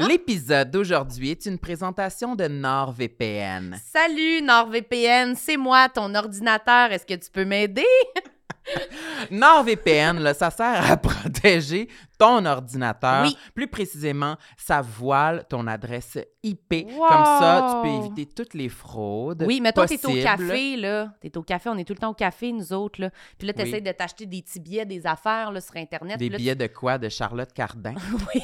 L'épisode d'aujourd'hui est une présentation de NordVPN. Salut NordVPN, c'est moi, ton ordinateur. Est-ce que tu peux m'aider? NordVPN, là, ça sert à protéger ton ordinateur. Oui. Plus précisément, ça voile ton adresse IP. Comme ça, tu peux éviter toutes les fraudes. Oui, mettons, t'es au café, là. T'es au café, on est tout le temps au café, nous autres, là. Puis là, t'essaies Oui. de t'acheter des petits billets, des affaires, là, sur Internet. Des là, billets de quoi? De Charlotte Cardin? Oui,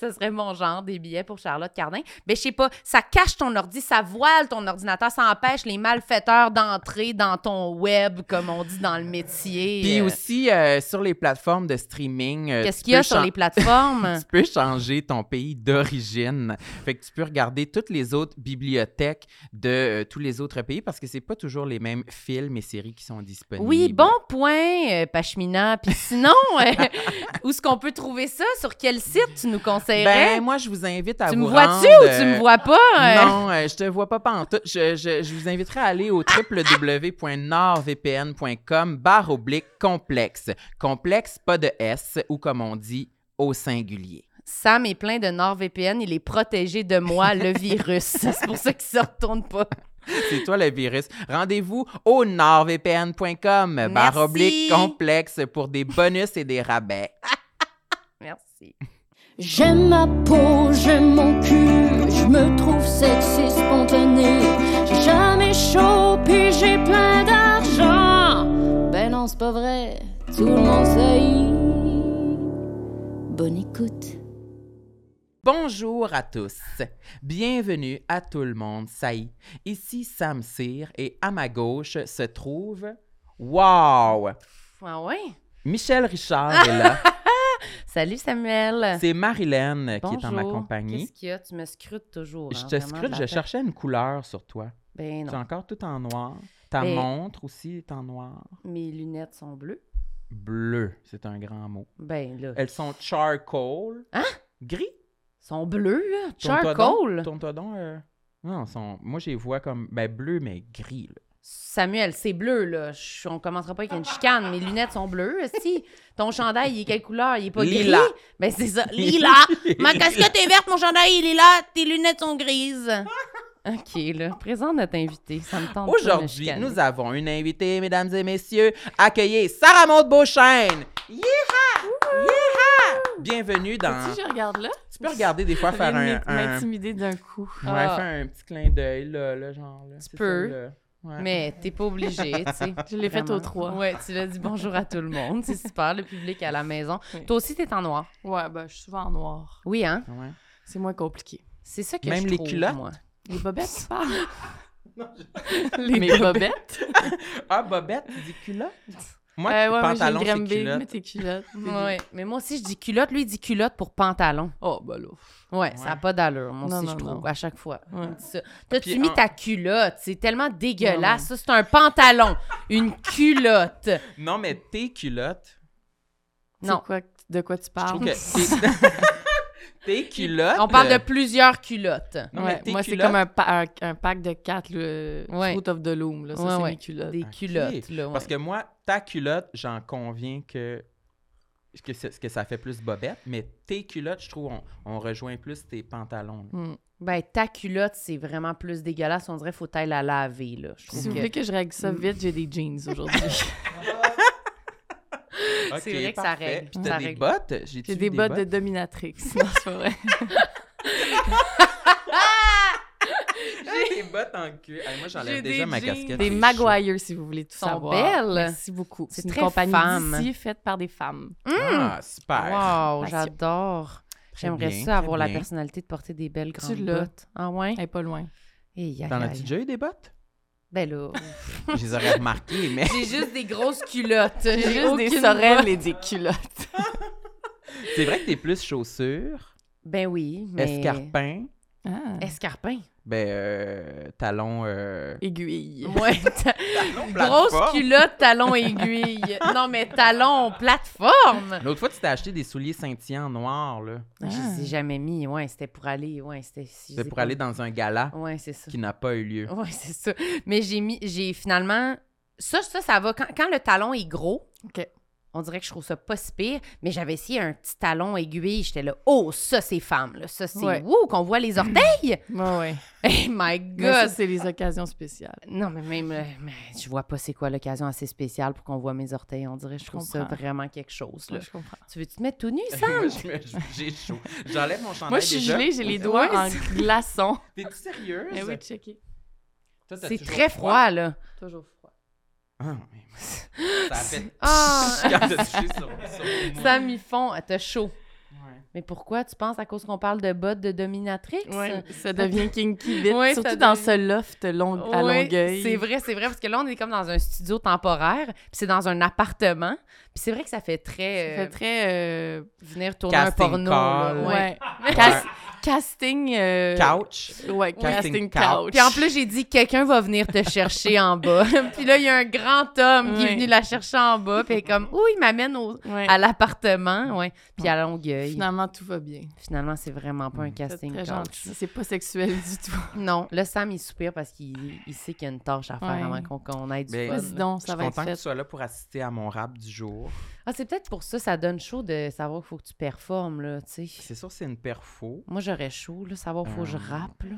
ce serait mon genre, des billets pour Charlotte Cardin. Mais je sais pas, ça cache ton ordi, ça voile ton ordinateur, ça empêche les malfaiteurs d'entrer dans ton web, comme on dit dans le métier. Puis Euh, aussi, euh, sur les plateformes de streaming, euh, Qu'est-ce tu qu'il y a peux sur chan- les plateformes? Tu peux changer ton pays d'origine. Fait que tu peux regarder toutes les autres bibliothèques de euh, tous les autres pays parce que c'est pas toujours les mêmes films et séries qui sont disponibles. Oui, bon point, euh, Pashmina. Puis sinon, euh, où est-ce qu'on peut trouver ça? Sur quel site tu nous conseillerais? Ben, moi, je vous invite à tu vous me vois-tu rendre, ou tu euh, me vois pas? euh? Non, euh, je te vois pas pantoute. Je, je, je vous inviterai à aller au www.nordvpn.com barre oblique complexe. Complexe, pas de S, ou comme on dit, au singulier. Sam est plein de NordVPN, il est protégé de moi, le virus. C'est pour ça qu'il se retourne pas. C'est toi le virus. Rendez-vous au nordvpn.com barre oblique complexe pour des bonus et des rabais. Merci. J'aime ma peau, j'aime mon cul, je me trouve sexy spontané. J'ai jamais chaud, puis j'ai plein d'argent. Non, c'est pas vrai, tout le monde sait. Bonne écoute. Bonjour à tous. Bienvenue à tout le monde. Ça y est. Ici Sam Cyr et à ma gauche se trouve. Wow! Ah ouais? Michel Richard est là. Salut Samuel. C'est Marilyn qui est en ma compagnie. Qu'est-ce qu'il y a? Tu me scrutes toujours. Je hein, te scrute, je cherchais une couleur sur toi. Ben C'est non. encore tout en noir. Ta montre aussi est en noir. Mes lunettes sont bleues. Bleu, c'est un grand mot. Ben là. Elles sont charcoal. Hein? Gris? sont bleues, là? Charcoal? Tourne-toi donc. euh, Non, sont... moi, je les vois comme ben, bleu, mais gris. là. Samuel, c'est bleu, là. Je- on commencera pas avec une chicane. Mes lunettes sont bleues. Si ton chandail, il est quelle couleur? Il est pas Lila. gris? Ben c'est ça. Lila. Ma casquette est verte, mon chandail, il est là. Tes lunettes sont grises. OK, là. Présente notre invité. Ça me tente Aujourd'hui, nous avons une invitée, mesdames et messieurs. Accueillez Sarah Maud Beauchesne. Yeeha! Yeeha! Bienvenue dans. Si je regarde là, Tu peux regarder des fois faire un. de un... m'intimider d'un coup. Ouais, Ah. faire un petit clin d'œil, là, là, genre. Là, Tu peux. ça, là. Ouais. Mais t'es pas obligé, tu sais. Je l'ai fait Vraiment. aux trois. Ouais, tu l'as dit bonjour à tout le monde. C'est super, le public à la maison. Oui. Toi aussi, t'es en noir. Ouais, ben, je suis souvent en noir. Oui, hein? Ouais. C'est moins compliqué. C'est ça que Même je les trouve, culottes? moi. Les bobettes, tu parles? Les Mes bobettes? Ah, Bobette, tu dis culotte? Moi, Euh, ouais, pantalon, c'est culotte. mais tes. Ouais, mais moi aussi, je dis culotte. Lui, il dit culotte pour pantalon. Oh, ben là. Ouais, ça n'a pas d'allure, moi Non, aussi, non, je trouve, non. à chaque fois. Ouais. Ça. T'as-tu mis en- ta culotte? C'est tellement dégueulasse. Ça, c'est un pantalon. Une culotte. Non, mais tes culottes. Non. Quoi, de quoi tu Je parles? trouve que tes, tes culottes. On parle de plusieurs culottes. Non, Ouais, moi, c'est comme un, pa- un, un pack de quatre, le Ouais. Fruit of the Loom. Là. Ça, Ouais, c'est ouais. mes culottes. Des culottes, là. ouais. Parce que moi, ta culotte, j'en conviens que, que, ça fait plus bobette, mais tes culottes, je trouve, on, on rejoint plus tes pantalons. Hmm. Ben, ta culotte, c'est vraiment plus dégueulasse. On dirait qu'il faut t'aille la laver, là. Je Si vous que- voulez que je règle ça vite, j'ai des jeans aujourd'hui. C'est vrai que ça règle, Puis ça t'as des règle. bottes? J'ai j'ai des bottes de dominatrix. Non, c'est pas vrai. Des bottes en cuir. Hey, moi, J'ai j'enlève des déjà ma casquette. Des. Maguire, si vous voulez tout Sont savoir. belles. Merci beaucoup. C'est une très compagnie d'ici faite par des femmes. Ah, super. Wow, j'adore. J'aimerais ça avoir la personnalité de porter des belles grandes l'as. bottes. Ah ouais? Elle est pas loin. Et T'en as-tu déjà eu des bottes? Ben là, Je les aurais remarquées, mais j'ai juste des grosses culottes. J'ai juste des aucune sorelles et des culottes. c'est vrai que t'es plus chaussures, Ben oui, mais... escarpins, Ah. Escarpin. Ben, euh, talons... Euh... Aiguille. Ouais, ta- grosse culotte, talon aiguille. Non, mais talon plateforme. L'autre fois, tu t'es acheté des souliers scintillants noirs, là. Je les ai jamais mis. Ouais, c'était pour aller... Ouais, c'était... C'était pour aller dans un gala Ouais, c'est ça. qui n'a pas eu lieu. Ouais, c'est ça. Mais j'ai mis... J'ai finalement... Ça, ça, ça va. Quand, quand le talon est gros, OK. On dirait que je trouve ça pas si pire, mais j'avais essayé un petit talon aiguille. J'étais là, oh, ça, c'est femme, là. Ça, c'est Ouais. wouh, qu'on voit les orteils. Ouais. hey, my Mais ça, God. c'est les occasions spéciales. Non, mais même, euh, mais je vois pas c'est quoi l'occasion assez spéciale pour qu'on voit mes orteils. On dirait, je trouve ça vraiment quelque chose, là. Ouais, je comprends. Tu veux-tu te mettre tout nu, Moi, Sam? je j'ai chaud. J'enlève mon chandail Moi, je suis déjà. gelée, j'ai les doigts en glaçons. T'es-tu sérieuse? Eh oui, t'as C'est très froid, là. Toujours froid. Ah, mais- ça a fait... Ah! Sam, ils font, t'as chaud. Ouais. Mais pourquoi? Tu penses à cause qu'on parle de bottes de dominatrix? Ouais, ça devient kinky vite. Ouais, surtout dans ce loft long- à Longueuil. C'est vrai, c'est vrai, parce que là, on est comme dans un studio temporaire, puis c'est dans un appartement, puis c'est vrai que ça fait très... Ça euh, fait très... euh, venir tourner un porno. call. là, ouais. Ouais. Cas- casting... euh, Couch. Ouais, Casting casting couch. couch. Puis en plus, j'ai dit quelqu'un va venir te chercher en bas. puis là, il y a un grand homme qui est venu la chercher en bas, puis elle est comme, ouh, il m'amène au- à l'appartement, ouais. Puis à Longueuil. Finalement, tout va bien. Finalement, c'est vraiment pas un Mm. Casting très couch. C'est pas sexuel du tout. Non, là, Sam, il soupire parce qu'il il sait qu'il y a une tâche à faire Ouais. avant qu'on qu'on ait du fun. Je ça suis va être content que tu sois là pour assister à mon rap du jour. Ah, c'est peut-être pour ça, ça donne chaud de savoir qu'il faut que tu performes, là, tu sais. C'est sûr, c'est une perfo. Moi, j'aurais chaud, là, savoir qu'il faut que je Euh, rappe, là.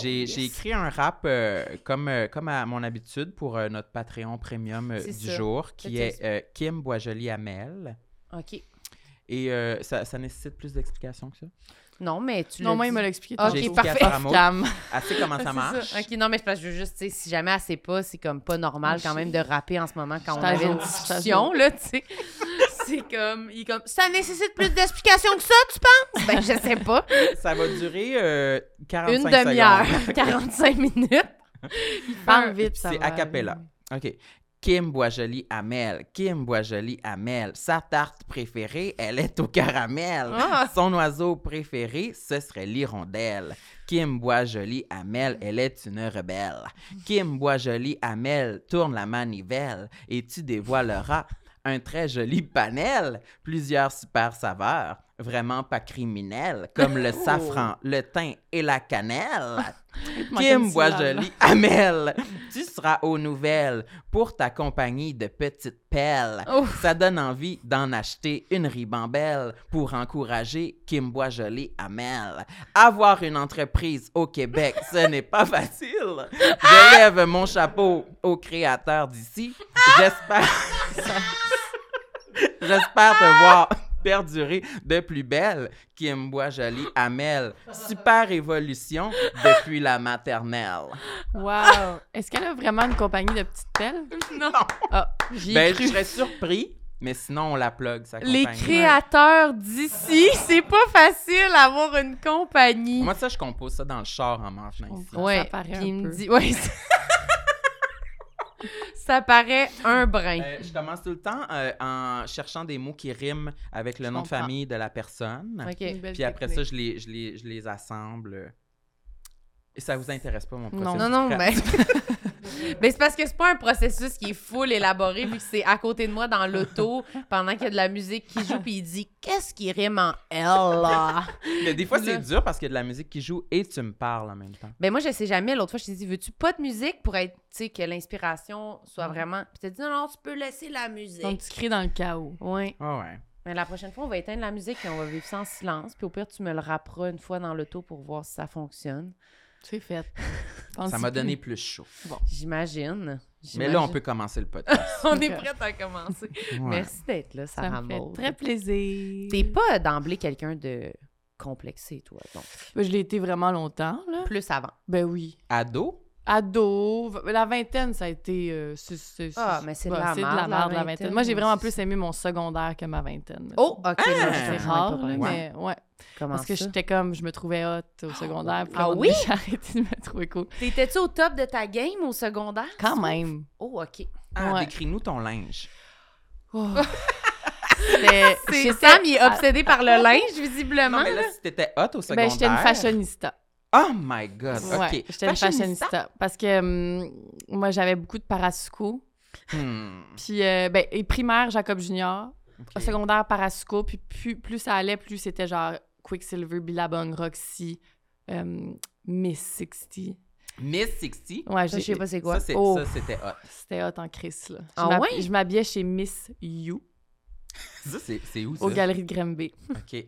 J'ai j'ai écrit un rap euh, comme, euh, comme à mon habitude pour euh, notre Patreon premium du ça. jour, qui est euh, Kim Boisjoli Amel. OK. Et euh, ça, ça nécessite plus d'explications que ça? Non, mais tu Non, moi, il me l'a expliqué. Ok, expliqué à parfait. Cam. Elle sait comment Ah, ça marche. OK, non, mais c'est parce que je veux juste, tu sais, si jamais elle sait pas, c'est comme pas normal quand même de rapper en ce moment quand on avait une discussion, là, tu sais. C'est comme, il est comme, ça nécessite plus d'explications que ça, tu penses? Ben, je sais pas. Ça va durer euh, 45 Une demi-heure, secondes. 45 minutes. Parle vite, ça C'est a cappella. OK. Kim Boisjoli Amel. Kim Boisjoli Amel. Sa tarte préférée, elle est au caramel. Ah. Son oiseau préféré, ce serait l'hirondelle. Kim Boisjoli Amel, elle est une rebelle. Kim Boisjoli Amel tourne la manivelle et tu dévoileras un très joli panel, plusieurs super saveurs, vraiment pas criminels, comme le safran, le thym et la cannelle. Kim là. Boisjoli? Amel, tu seras aux nouvelles pour ta compagnie de petites pelles. Ouf. Ça donne envie d'en acheter une ribambelle pour encourager Kim Boisjoli Amel. Avoir une entreprise au Québec, ce n'est pas facile. Je lève mon chapeau aux créateurs d'ici. J'espère... J'espère te voir perdurer de plus belle. Kim Boisjoli Amel. Super évolution depuis la maternelle. Wow! Est-ce qu'elle a vraiment une compagnie de petites pelles? Non. Ah, Ben, cru. je serais surpris, mais sinon, on la plug, sa Les créateurs d'ici, c'est pas facile d'avoir une compagnie. Moi, ça, je compose ça dans le char en mangeant ici. ouais, ça paraît puis un il me dit, ouais, ça... paraît un brin. Euh, je commence tout le temps euh, en cherchant des mots qui riment avec le Je nom de famille de la personne. Puis après ça, je les, je les, je les assemble. Et ça vous intéresse pas, mon Non. processus? Non, non, créatif? mais... mais c'est parce que c'est pas un processus qui est full élaboré, vu que c'est à côté de moi dans l'auto, pendant qu'il y a de la musique qui joue, puis il dit « Qu'est-ce qui rime en L, là? Mais des fois, c'est dur parce qu'il y a de la musique qui joue et tu me parles en même temps. » Ben moi, je sais jamais. L'autre fois, je t'ai dit « Veux-tu pas de musique pour être, tu sais, que l'inspiration soit vraiment... » Puis t'as dit « Non, non, tu peux laisser la musique. Donc, tu cries dans le chaos. Ouais. Ah ouais. Mais la prochaine fois, on va éteindre la musique et on va vivre ça en silence. Puis au pire, tu me le rapperas une fois dans l'auto pour voir si ça fonctionne. C'est fait. Ça m'a donné plus chaud. J'imagine. Mais là, on peut commencer le podcast. On est prête à commencer. Ouais. Merci d'être là, Ça Sarah me fait Maud. très plaisir. T'es pas d'emblée quelqu'un de complexé, toi, donc. Ben, je l'ai été vraiment longtemps, là. Plus avant. Ben oui. Ado? Ado, la vingtaine, ça a été... euh, c'est- c'est- Ah, c'est- mais c'est de la c'est de merde, la la merde, la vingtaine, vingtaine. Moi, j'ai vraiment plus aimé mon secondaire que ma vingtaine. Oh, OK. Ah! C'est rare, là, mais ouais. Comment Parce que ça? j'étais comme, je me trouvais hot au secondaire. puis Ah oui? J'ai arrêté de me trouver cool. T'étais-tu au top de ta game au secondaire? Quand même. Oh, OK. Ah, Ouais. décris-nous ton linge. Oh. J'étais- Sam, il est obsédé par le linge, visiblement. Non, mais là, si t'étais hot au secondaire... Ben, j'étais une fashionista. Oh my God, Ouais, OK. j'étais une fashionista. Parce que hum, moi, j'avais beaucoup de parasuco. Hmm, Puis, euh, ben, et primaire, Jacob Junior. OK. Au secondaire, parasuco. Puis, plus, plus ça allait, plus c'était genre Quicksilver, Billabong, Roxy, euh, Miss 60. Miss 60. Ouais, je sais pas c'est quoi. Ça, Oh. c'était hot. C'était hot en crise, là. Je Ah m'hab- ouais? Je m'habillais chez Miss You. Ça, c'est où, ça? aux Galeries de Granby. OK.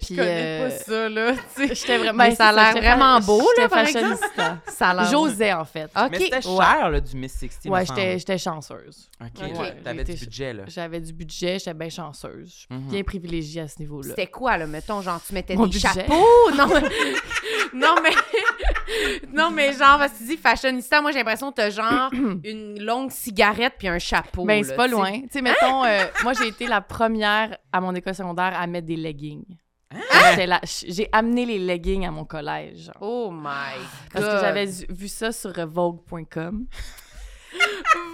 Puis, Je connais euh, pas ça, là. tu sais. J'étais vraiment. Mais ben, ça a l'air vraiment beau, là, par exemple. fashionista. Ça a l'air- J'osais, en fait. OK. Mais c'était Ouais. cher, là, du Miss 60, Ouais, j'étais chanceuse. OK, Ok. ouais, t'avais du budget, là. J'avais du budget, j'étais bien chanceuse. Mhm. bien privilégiée à ce niveau-là. C'était quoi, là, mettons, genre, tu mettais Mon des budget. chapeaux? Non, mais... non, mais... non, mais genre, parce que tu dis fashionista, moi, j'ai l'impression que t'as genre une longue cigarette puis un chapeau, Ben, là, c'est pas loin. Tu sais, mettons, euh, moi, j'ai été la première à mon école secondaire à mettre des leggings. La- J'ai amené les leggings à mon collège. genre. Oh my God. Parce que j'avais vu- ça sur euh, Vogue.com.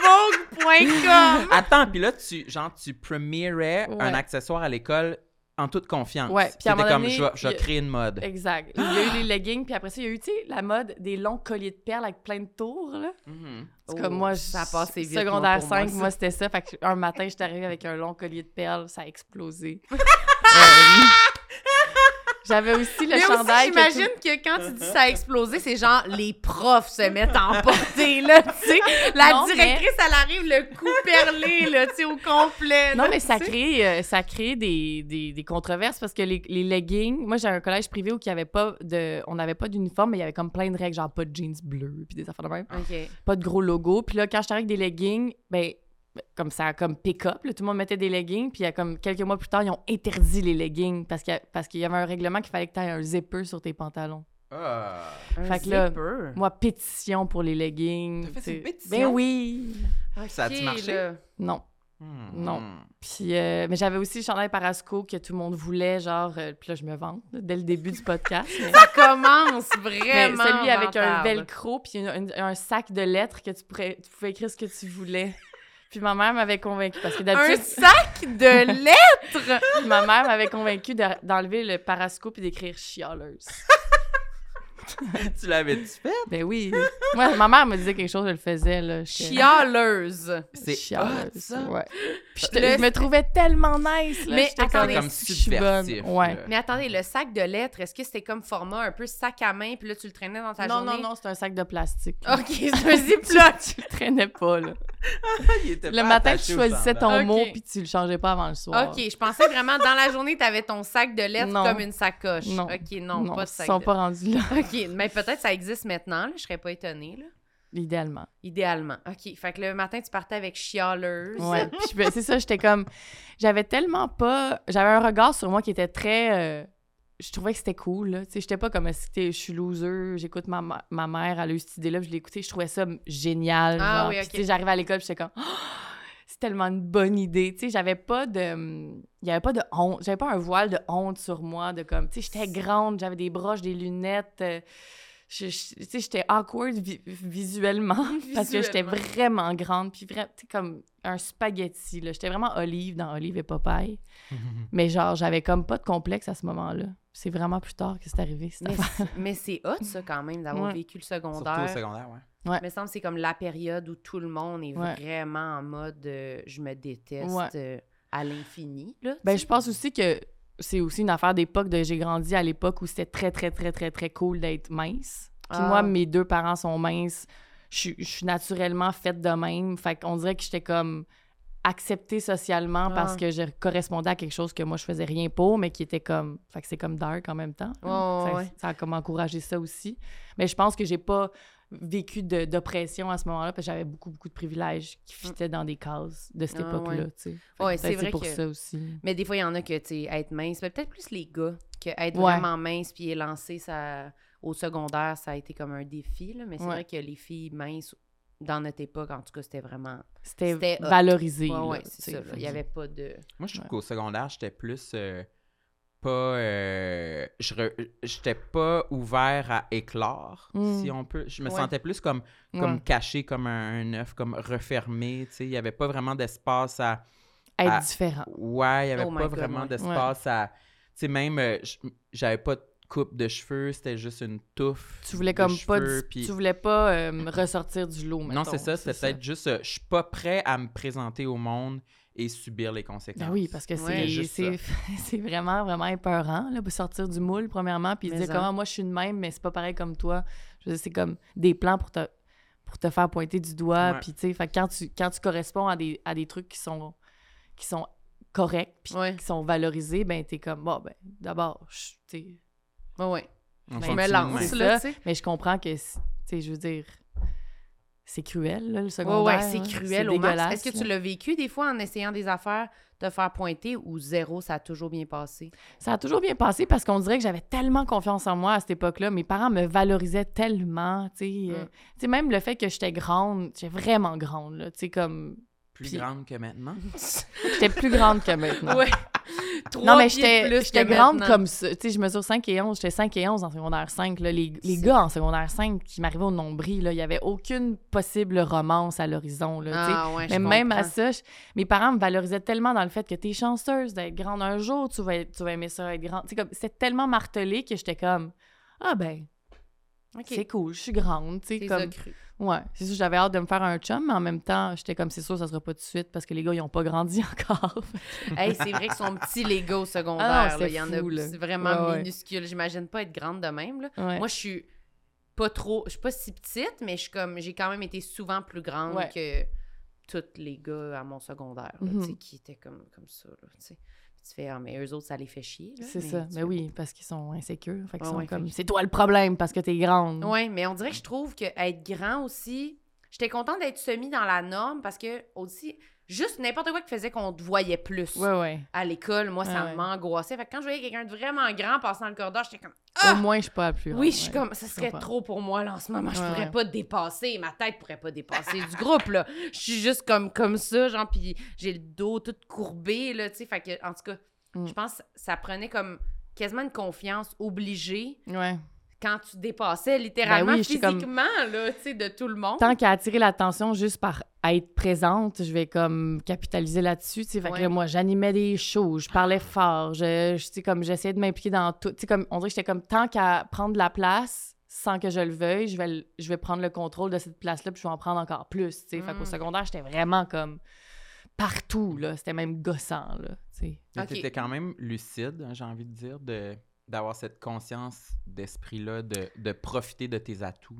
Vogue.com. Attends, puis là, tu, genre, tu premierais Ouais. un accessoire à l'école en toute confiance. Ouais, puis à C'était comme, donné, je vais, je créer une mode. Exact. Il y a eu les leggings, puis après ça, il y a eu, tu sais, la mode des longs colliers de perles avec plein de tours, là. C'est Oh, comme moi, ça a je- passé vite, Secondaire moi, pour moi, 5, ça. moi, c'était ça. Fait que un matin, j'étais arrivée avec un long collier de perles, ça a explosé. J'avais aussi le Mais aussi, chandail. que j'imagine tout- que quand tu dis ça a explosé, c'est genre les profs se mettent en portée, là, tu sais. La Non, mais- directrice, elle arrive le cou perlé, là, tu sais, au complet. Non, là, mais ça sais. crée, euh, ça crée des, des, des controverses parce que les, les leggings, moi j'ai un collège privé où il y avait pas de, on n'avait pas d'uniforme, mais il y avait comme plein de règles, genre pas de jeans bleus puis des affaires de même, OK. pas de gros logo. Puis là, quand j'étais avec des leggings, ben comme ça a comme pick-up, là, tout le monde mettait des leggings, puis il y a comme quelques mois plus tard, ils ont interdit les leggings parce qu'il y, a- parce qu'il y avait un règlement qu'il fallait que tu aies un zipper sur tes pantalons. Ah. Un que là, zipper? Moi, pétition pour les leggings. T'as fait une pétition? Ben oui. Ça a-tu marché? là. Non. Hmm. Non. Puis, euh, mais j'avais aussi le chandail Parasco que tout le monde voulait, genre, euh, puis là, je me vante là, dès le début du podcast. mais- Ça commence mais vraiment. celui avec un velcro, puis une- une- un sac de lettres que tu, pourrais, tu pouvais écrire ce que tu voulais. Puis ma mère m'avait convaincue, parce que Un d'habitude, sac de lettres! ma mère m'avait convaincue de- d'enlever le Parasco puis d'écrire chialeuse. tu l'avais-tu fait? Ben oui. Moi, ma mère me disait quelque chose, je le faisais, là. Chialeuse. C'est Chialeuse, hot, ça. Ouais. Puis Le- je me trouvais tellement nice, là. Mais attendez, comme je suis bonne. Ouais. là. Mais attendez, le sac de lettres, est-ce que c'était comme format un peu sac à main, puis là, tu le traînais dans ta Non, journée? non, non, c'est un sac de plastique. OK, c'est un ziploc. tu le traînais pas, là. Le matin, tu choisissais ton mot, puis tu le changeais pas avant le soir. OK, je pensais vraiment, dans la journée, t'avais ton sac de lettres Non. comme une sacoche. Non. OK, non, Non, pas de ils sont de pas rendus là, OK, mais peut-être ça existe maintenant, là, je serais pas étonnée, là. idéalement. Idéalement. OK, fait que le matin, tu partais avec chialeuse. Ouais. C'est ça, j'étais comme. J'avais tellement pas. J'avais un regard sur moi qui était très. euh, Je trouvais que c'était cool, là. Tu sais, j'étais pas comme si t'es- je suis loser, j'écoute ma, ma- ma mère, elle a eu cette idée-là, puis je l'ai écoutée, je trouvais ça génial. Ah genre. oui, Puis, ok. tu sais, j'arrivais à l'école, puis j'étais comme. Oh, c'est tellement une bonne idée. Tu sais, j'avais pas de. Il y avait pas de honte. J'avais pas un voile de honte sur moi, de comme. Tu sais, j'étais grande, j'avais des broches, des lunettes. euh, je- je- tu sais, j'étais awkward vi- visuellement parce que j'étais vraiment grande puis vraiment tu sais, comme un spaghetti là j'étais vraiment Olive dans Olive et Popeye mais genre j'avais comme pas de complexe à ce moment-là c'est vraiment plus tard que c'est arrivé cette Mais, c'est hot, ça, quand même, d'avoir Ouais. vécu le Surtout secondaire. au secondaire, ouais. Il me semble que c'est comme la période où tout le monde est Ouais. vraiment en mode euh, je me déteste Ouais. euh, à l'infini. là, ben je pense aussi que c'est aussi une affaire d'époque de j'ai grandi à l'époque où c'était très très très très très cool d'être mince puis Ah. moi mes deux parents sont minces je suis- je suis naturellement faite de même fait qu'on dirait que j'étais comme acceptée socialement parce Ah. que je correspondais à quelque chose que moi je faisais rien pour mais qui était comme fait que c'est comme dark en même temps Ouais, ça, ouais. ça a comme encouragé ça aussi mais je pense que j'ai pas vécu d'oppression à ce moment-là parce que j'avais beaucoup beaucoup de privilèges qui fitaient dans des cases de cette Mm. Ah, époque-là ouais. tu sais Ouais, c'est vrai pour que- ça aussi Mais des fois, il y en a que, tu sais, être mince, mais peut-être plus les gars, que être vraiment mince puis élancé, ça, au secondaire, ça a été comme un défi, là. Mais c'est vrai que les filles minces, dans notre époque, en tout cas, c'était vraiment... c'était valorisé Ouais, là, ouais, c'est ça. Il n'y avait pas de... Moi, je trouve Ouais. qu'au secondaire, j'étais plus euh, pas. euh, j'étais pas ouvert à éclore, Mm. si on peut. Je me Ouais. sentais plus comme, comme Ouais. caché, comme un, un œuf, comme refermé. Tu sais, il y avait pas vraiment d'espace à. être à- différent Ouais, il y avait Oh pas God, vraiment ouais. d'espace à. Tu sais, même, euh, j'avais pas de coupe de cheveux, c'était juste une touffe. tu voulais de comme pas cheveux, tu voulais pas euh, ressortir du lot Non, c'est ça, c'était peut-être juste. euh, je suis pas prêt à me présenter au monde et subir les conséquences. Ben oui, parce que c'est juste c'est c'est vraiment, vraiment épeurant, là, pour sortir du moule, premièrement, puis dire en. comment moi je suis de même, mais c'est pas pareil comme toi. Je veux dire, c'est comme des plans pour te, pour te faire pointer du doigt, Ouais. puis tu sais, fait que quand tu, quand tu corresponds à des, à des trucs qui sont, qui sont corrects, puis Ouais. qui sont valorisés, ben t'es comme, bon, ben d'abord, tu ouais. On Ben, Je me lance, c'est là, ça. mais je comprends que, c'est- tu sais, je veux dire, c'est cruel, là, le secondaire. ouais, c'est là. cruel au max. Est-ce que tu l'as vécu des fois en essayant des affaires, te faire pointer ou zéro, ça a toujours bien passé? Ça a toujours bien passé parce qu'on dirait que j'avais tellement confiance en moi à cette époque-là. Mes parents me valorisaient tellement, tu sais. euh, Mm. tu sais, même le fait que j'étais grande, j'étais vraiment grande, là, tu sais, comme... Plus grande que maintenant? J'étais plus grande que maintenant. Ouais. Non, mais j'étais grande comme ça. Tu sais, je mesure 5 et 11. J'étais 5 et 11 en secondaire 5. Là. Les, les gars en secondaire 5 qui m'arrivaient au nombril, il n'y avait aucune possible romance à l'horizon. Tu. Ah, ouais, Mais même à ça, je- mes parents me valorisaient tellement dans le fait que t'es chanceuse d'être grande un jour, tu vas, tu vas aimer ça être grande. Tu c'était tellement martelé que j'étais comme, ah ben, c'est cool, je suis grande. Tu sais, comme, cru. Ouais, c'est sûr, j'avais hâte de me faire un chum, mais en même temps, j'étais comme, c'est sûr, ça sera pas tout de suite parce que les gars, ils ont pas grandi encore. Hey, c'est vrai qu'ils sont petits, les gars, au secondaire. Ah non, là. c'est Il y en a là. vraiment Ouais, ouais. minuscule. J'imagine pas être grande de même. Là. Ouais. Moi, je suis pas trop... Je suis pas si petite, mais je suis comme... J'ai quand même été souvent plus grande que tous les gars à mon secondaire, là, Mhm. sais, qui étaient comme, comme ça. Là, tu fais, ah, mais eux autres, ça les fait chier. c'est ça. Mais fais- oui, parce qu'ils sont insécures. Fait qu'ils Ouais, sont ouais, comme, c'est toi le problème parce que t'es grande. Oui, mais on dirait que je trouve que être grand aussi. J'étais contente d'être semi dans la norme parce que aussi, juste n'importe quoi qui faisait qu'on te voyait plus Ouais, ouais. à l'école, moi, ça Ouais, m'angoissait. Fait que quand je voyais quelqu'un de vraiment grand passer dans le corridor, j'étais comme Au moins, je suis pas la plus grande. Oui, je suis comme ça serait trop pour moi là en ce moment. Je pourrais pas dépasser, ma tête pourrait pas dépasser du groupe là. Je suis juste comme comme ça, genre puis j'ai le dos tout courbé là, tu sais. Fait que en tout cas, Mm. je pense que ça prenait comme quasiment une confiance obligée Ouais. Quand tu dépassais littéralement Ben oui, comme- physiquement là, tu sais de tout le monde. tant qu'à attirer l'attention juste par être présente, je vais comme capitaliser là-dessus. tu sais. Fait que Ouais. là, moi, j'animais des shows, je parlais fort, je, je- tu sais, comme j'essayais de m'impliquer dans tout. Tu sais, comme, on dirait que j'étais comme tant qu'à prendre la place sans que je le veuille, je vais, je vais prendre le contrôle de cette place-là puis je vais en prendre encore plus. tu sais. Fait qu'au Mm. secondaire, j'étais vraiment comme partout, là. C'était même gossant, là. tu sais. Mais Ok. t'étais quand même lucide, hein, j'ai envie de dire, de d'avoir cette conscience d'esprit-là, de, de profiter de tes atouts.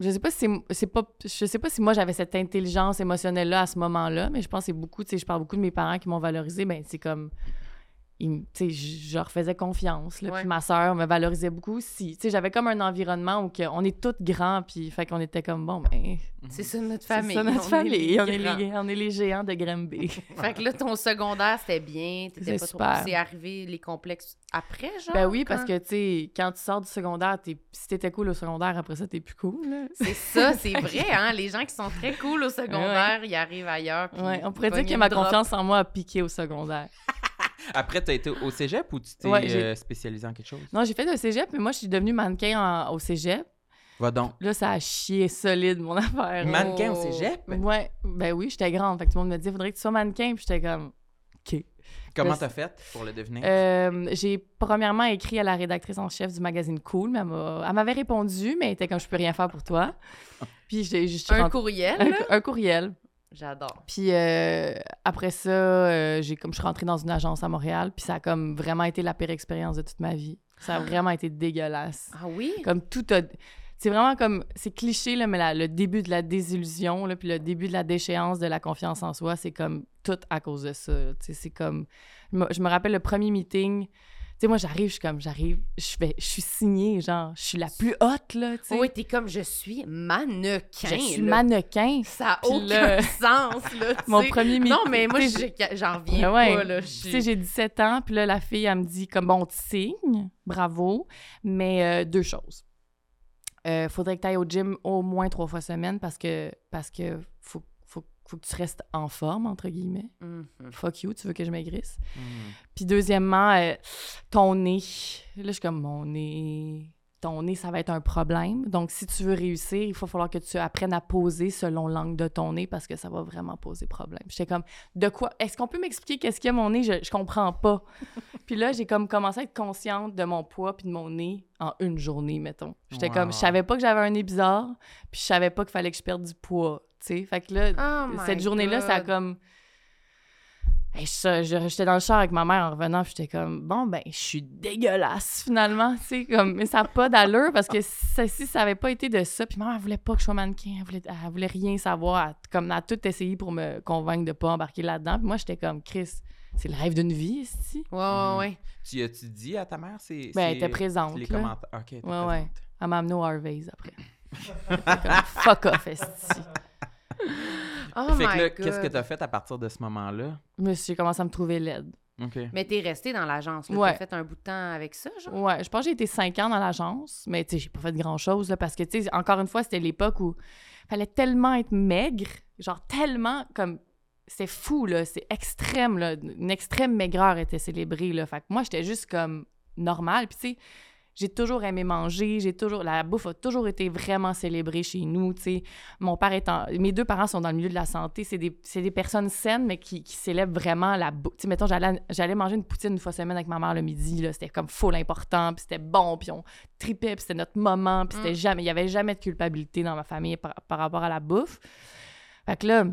Je sais pas si c'est pas je sais pas si moi j'avais cette intelligence émotionnelle là à ce moment-là, mais je pense que c'est beaucoup, tu sais, je parle beaucoup de mes parents qui m'ont valorisé, ben c'est comme je je leur faisais confiance là, Ouais. puis ma sœur me valorisait beaucoup aussi. J'avais comme un environnement où que on est toutes grands puis fait qu'on était comme bon ben C'est ça notre c'est famille. ça notre on est famille, les on est les on est les géants de Granby. Fait que là ton secondaire c'était bien, t'étais C'est pas trop c'est arrivé les complexes après genre. ben oui parce que tu sais quand tu sors du secondaire, t'es si t'étais cool au secondaire après ça t'es plus cool. là. C'est ça, c'est vrai, hein? Les gens qui sont très cool au secondaire, ils arrivent ailleurs. puis Ouais, on pourrait dire que ma drop. confiance en moi a piqué au secondaire. Après, t'as été au cégep ou tu t'es Ouais, euh, spécialisé en quelque chose? Non, j'ai fait un cégep, mais moi, je suis devenue mannequin en- au cégep. Va donc. Là, ça a chié solide, mon affaire. Mannequin au Oh. cégep? Ouais, ben oui, j'étais grande. Fait que tout le monde me dit, faudrait que tu sois mannequin. Puis j'étais comme, OK. Comment t'as fait pour le devenir? Euh, j'ai premièrement écrit à la rédactrice en chef du magazine Cool, mais elle m'a- elle m'avait répondu, mais elle était comme, je peux rien faire pour toi. Puis j'ai juste Un courriel, un courriel. J'adore. Puis euh, après ça, euh, j'ai comme je suis rentrée dans une agence à Montréal, puis ça a comme vraiment été la pire expérience de toute ma vie. Ça a vraiment été dégueulasse. Ah oui? Comme tout a. C'est vraiment comme. C'est cliché, là, mais la- le début de la désillusion, là, puis le début de la déchéance de la confiance en soi, c'est comme tout à cause de ça. C'est comme. Je me, je me rappelle le premier meeting. Tu sais, moi, j'arrive, je suis comme, j'arrive, je fais, je suis signée, genre, je suis la plus haute, là, tu sais. Oui, t'es comme je suis mannequin. je suis là. mannequin. Ça n'a Puis aucun là- sens, là. Mon premier meeting. Non, mais moi, j'en reviens Ben ouais. pas, là. Tu sais, j'ai 17 ans, puis là, la fille, elle me dit comme, bon, tu signes, bravo, mais euh, deux choses. Euh, faudrait que tu ailles au gym au moins trois fois semaine parce que, parce que faut, faut que tu restes en forme, entre guillemets. Mhm. Fuck you, tu veux que je maigrisse? Hmm. Puis deuxièmement, euh, ton nez. Là, je suis comme, mon nez... Ton nez, ça va être un problème. Donc, si tu veux réussir, il va falloir que tu apprennes à poser selon l'angle de ton nez parce que ça va vraiment poser problème. J'étais comme, de quoi? Est-ce qu'on peut m'expliquer qu'est-ce qu'il y a mon nez? Je, je comprends pas. puis là, j'ai comme commencé à être consciente de mon poids puis de mon nez en une journée, mettons. J'étais Wow. comme, je savais pas que j'avais un nez bizarre puis je savais pas qu'il fallait que je perde du poids, sais. Fait que là, Oh cette journée-là, ça a comme. Hey, je- je- J'étais dans le char avec ma mère en revenant, puis j'étais comme, bon, ben, je suis dégueulasse, finalement, tu sais, comme, mais ça n'a pas d'allure, parce que si, si ça avait pas été de ça, puis ma mère, elle voulait pas que je sois mannequin, elle voulait, elle voulait rien savoir, elle, comme, elle a tout essayé pour me convaincre de pas embarquer là-dedans, puis moi, j'étais comme, Chris, c'est le rêve d'une vie, ici. Ouais, ouais, ouais. Tu as-tu dit à ta mère? C'est, Ben, elle était présente, Les là. commentaires. OK, elle était Ouais, ouais. présente. Elle m'a amené au Harvey's après. Comme, fuck off, esti. Oh fait que my là, God. qu'est-ce que tu as fait à partir de ce moment-là? J'ai commencé à me trouver laide. OK. Mais t'es resté dans l'agence, là. Ouais. T'as fait un bout de temps avec ça, genre? Ouais, je pense que j'ai été cinq ans dans l'agence, mais tu sais, j'ai pas fait grand-chose, là, parce que, tu sais, encore une fois, c'était l'époque où fallait tellement être maigre, genre tellement, comme, c'est fou, là, c'est extrême, là, une extrême maigreur était célébrée, là, fait que moi, j'étais juste comme normale, puis tu sais, j'ai toujours aimé manger, j'ai toujours, la bouffe a toujours été vraiment célébrée chez nous, tu sais, mon père étant, mes deux parents sont dans le milieu de la santé, c'est des, c'est des personnes saines, mais qui, qui célèbrent vraiment la bouffe, tu sais, mettons, j'allais, j'allais manger une poutine une fois semaine avec ma mère le midi, là, c'était comme full important, puis c'était bon, puis on tripait, puis c'était notre moment, puis c'était Mm. jamais, il y avait jamais de culpabilité dans ma famille par, par rapport à la bouffe. Fait que là,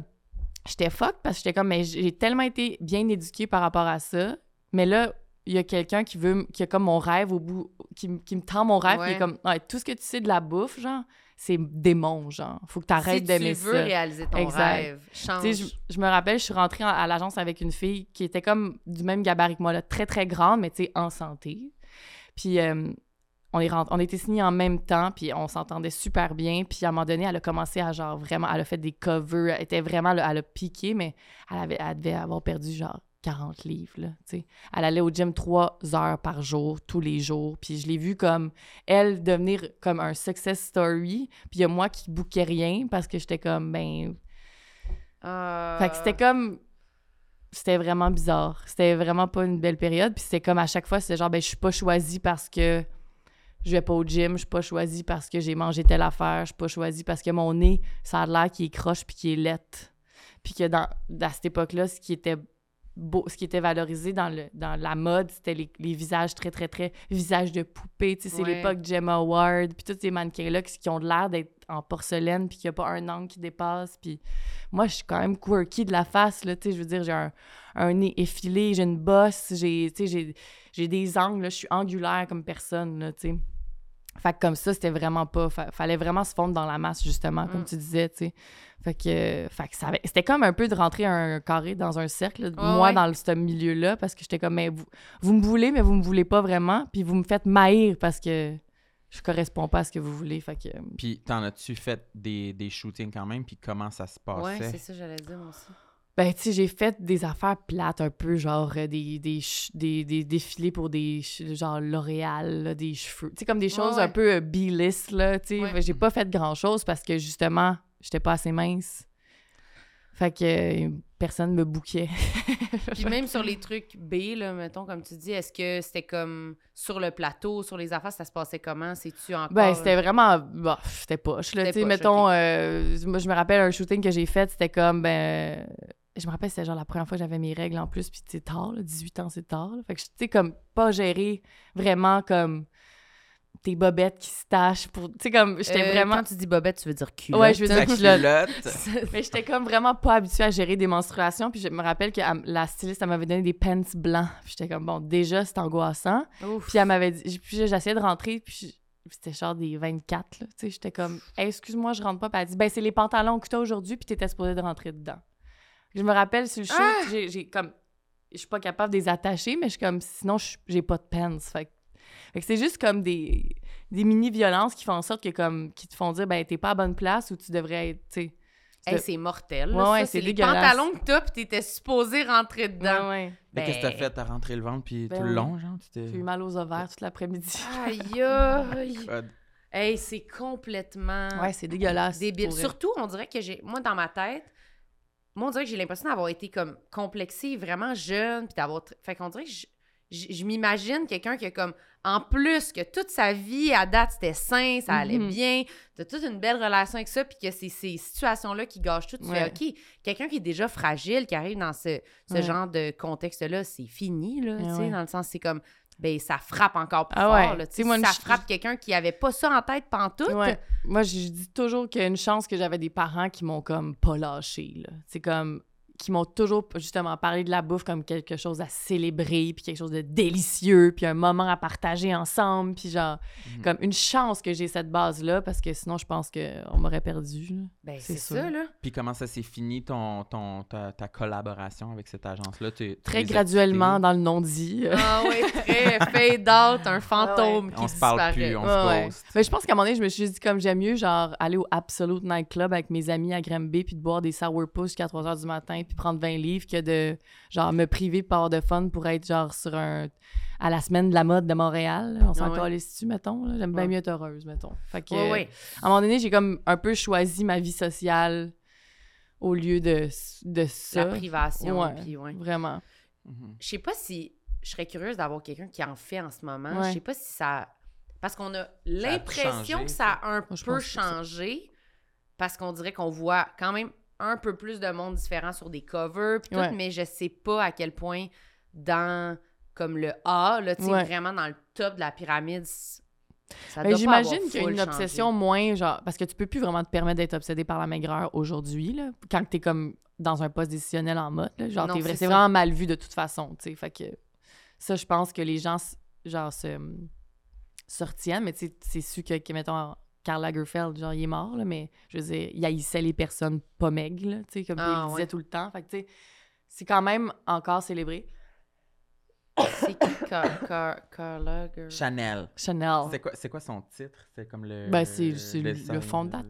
j'étais fuck parce que j'étais comme, mais j'ai tellement été bien éduquée par rapport à ça, mais là, il y a quelqu'un qui veut, qui a comme mon rêve au bout, qui, qui me tend mon rêve, qui Ouais. est comme, Ouais, tout ce que tu sais de la bouffe, genre, c'est démon, genre. Faut que t'arrêtes si d'aimer tu veux ça. réaliser ton Exact. rêve, change. Tu sais, je, je me rappelle, je suis rentrée en- à l'agence avec une fille qui était comme du même gabarit que moi, là, très, très grande, mais tu sais, en santé. Puis euh, on, est on était signés en même temps, puis on s'entendait super bien. Puis à un moment donné, elle a commencé à genre vraiment, elle a fait des covers, elle était vraiment, elle a piqué, mais elle, avait, elle devait avoir perdu genre 40 livres, là. Elle allait au gym trois heures par jour, tous les jours. Puis je l'ai vue comme, elle, devenir comme un success story. Puis il y a moi qui bouquais rien parce que j'étais comme, ben, Euh, fait que c'était comme. C'était vraiment bizarre. C'était vraiment pas une belle période. Puis c'était comme à chaque fois, c'était genre, ben, je suis pas choisie parce que je vais pas au gym. Je suis pas choisie parce que j'ai mangé telle affaire. Je suis pas choisie parce que mon nez, ça a l'air qu'il est croche puis qu'il est lette. Puis que dans, à cette époque-là, ce qui était beau, ce qui était valorisé dans, le, dans la mode, c'était les, les visages très, très, très visages de poupée. Tu sais, c'est Ouais. l'époque Gemma Ward, puis tous ces mannequins-là qui, qui ont l'air d'être en porcelaine, puis qu'il n'y a pas un angle qui dépasse. Puis moi, je suis quand même quirky de la face, là, tu sais, je veux dire, j'ai un, un nez effilé, j'ai une bosse, j'ai, tu sais, j'ai, j'ai des angles, là, je suis angulaire comme personne, là, tu sais. Fait que comme ça, c'était vraiment pas... fa- fallait vraiment se fondre dans la masse, justement, comme Mm. tu disais, tu sais. Fait que, euh, fait que ça avait- c'était comme un peu de rentrer un carré dans un cercle, Ouais, moi, ouais. dans le- ce milieu-là, parce que j'étais comme, mais vous, vous me voulez, mais vous me voulez pas vraiment, puis vous me faites maïr parce que je corresponds pas à ce que vous voulez, fait que... Puis, t'en as-tu fait des, des shootings quand même? Puis, comment ça se Ouais, passait? c'est ça, j'allais dire moi aussi. Ben, tu sais, j'ai fait des affaires plates un peu, genre euh, des, des, ch- des, des défilés pour des, genre L'Oréal, là, des cheveux. Tu sais, comme des Ouais, choses ouais. un peu euh, B-list, là, tu sais. Ouais. Ben, J'ai pas fait grand-chose parce que, justement, j'étais pas assez mince. Fait que euh, personne me bouquait. Puis même sur les trucs B, là, mettons, comme tu dis, est-ce que c'était comme sur le plateau, sur les affaires, ça se passait comment? C'est-tu encore... Ben, c'était vraiment. Bah, c'était poche, là. Tu mettons, euh, moi, je me rappelle un shooting que j'ai fait, c'était comme, ben. Je me rappelle, c'était genre la première fois que j'avais mes règles en plus, puis c'est tard, là, 18 ans, c'est tard. là. Fait que, tu sais, comme, pas gérer vraiment comme tes bobettes qui se tachent pour. Tu sais, comme, j'étais Euh, vraiment. Quand tu dis bobette, tu veux dire culotte. Ouais, je veux dire culotte. culotte. Mais j'étais comme vraiment pas habituée à gérer des menstruations. Puis je me rappelle que la styliste, elle m'avait donné des pants blancs. Puis j'étais comme, bon, déjà, c'est angoissant. Ouf. Puis elle m'avait dit, puis j'essayais de rentrer, puis c'était genre des 24, là. Tu sais, j'étais comme, Hey, excuse-moi, je rentre pas. Puis elle a dit, ben, c'est les pantalons que t'as aujourd'hui, puis t'étais supposée de rentrer dedans. Je me rappelle sur le shoot, Ah! j'ai- comme, je suis pas capable de les attacher, mais je suis comme, sinon, je- j'ai pas de pants. Fait que, fait que c'est juste comme des, des mini-violences qui font en sorte que, comme, qui te font dire, ben, t'es pas à bonne place ou tu devrais être, tu sais. Hey, c'est mortel. Ouais, ouais, c'est les dégueulasse. pantalons que t'as, puis t'étais supposé rentrer dedans. Ouais, ouais. Mais qu'est-ce que t'as Ben, fait? T'as rentré le ventre, puis Ben tout le long, genre? J'ai eu mal aux ovaires toute l'après-midi. Aïe, aïe. Hey, c'est complètement Ouais, c'est dégueulasse. débile. Surtout, on dirait que j'ai... Moi, dans ma tête, moi, on dirait que j'ai l'impression d'avoir été comme complexée vraiment jeune, puis d'avoir... Fait qu'on dirait que je, m'imagine quelqu'un qui a comme... En plus que toute sa vie, à date, c'était sain, ça allait Mhm. bien, t'as toute une belle relation avec ça, puis que c'est ces situations-là qui gâchent tout. Tu fais, Ouais. OK, quelqu'un qui est déjà fragile, qui arrive dans ce, ce Ouais. genre de contexte-là, c'est fini, là, tu sais, ouais. dans le sens, c'est comme... Ben, ça frappe encore plus Ah fort, là, moi, ça ch- frappe quelqu'un qui avait pas ça en tête pantoute. Moi, je je dis toujours qu'il y a une chance que j'avais des parents qui m'ont comme pas lâché, là. C'est comme qui m'ont toujours justement parlé de la bouffe comme quelque chose à célébrer, puis quelque chose de délicieux, puis un moment à partager ensemble, puis genre, Mhm. comme une chance que j'ai cette base-là, parce que sinon, je pense qu'on m'aurait perdu. Ben, C'est ça, là. Puis comment ça s'est fini ton, ton, ta, ta collaboration avec cette agence-là? Très graduellement, dans le non-dit. Ah oui, très fade out, un fantôme qui On se parle disparaît. plus, on Ouais, se ouais. ghost. Mais je pense qu'à un moment donné, je me suis dit, comme j'aime mieux, genre, aller au Absolute Night Club avec mes amis à Granby, puis de boire des sourpuss jusqu'à 3 h du matin, puis prendre 20 livres, que de, genre, me priver de avoir de fun pour être, genre, sur un. à la semaine de la mode de Montréal. là. On s'en ouais. dessus mettons. J'aime bien mieux être heureuse, mettons. Fait que, Oui, oui. à un moment donné, j'ai comme un peu choisi ma vie sociale au lieu de, de ça. La privation, Ouais. puis ouais. Vraiment. Mhm. Je sais pas si je serais curieuse d'avoir quelqu'un qui en fait en ce moment. Ouais. Je sais pas si ça. Parce qu'on a l'impression que ça a un peu changé. Parce qu'on dirait qu'on voit quand même un peu plus de monde différent sur des covers, puis tout, mais je sais pas à quel point dans comme le A, là, tu sais, Ouais. vraiment dans le top de la pyramide, ça Ben, J'imagine qu'il y a une obsession moins, genre, parce que tu peux plus vraiment te permettre d'être obsédé par la maigreur aujourd'hui, là, quand t'es comme dans un poste décisionnel en mode, là, genre, c'est vraiment mal vu de toute façon, tu sais, fait que ça, je pense que les gens, genre, se, se retiennent, mais tu sais, c'est sûr que, que, mettons, Karl Lagerfeld, genre, il est mort, là, mais je veux dire, il haïssait les personnes pas maigres, là, tu sais, comme Ah, il le disait tout le temps, fait que, tu sais, c'est quand même encore célébré. C'est qui Car- Car- Karl Lager- Chanel. Chanel. C'est quoi, c'est quoi son titre? C'est comme le. Ben, c'est- c'est le- fondateur.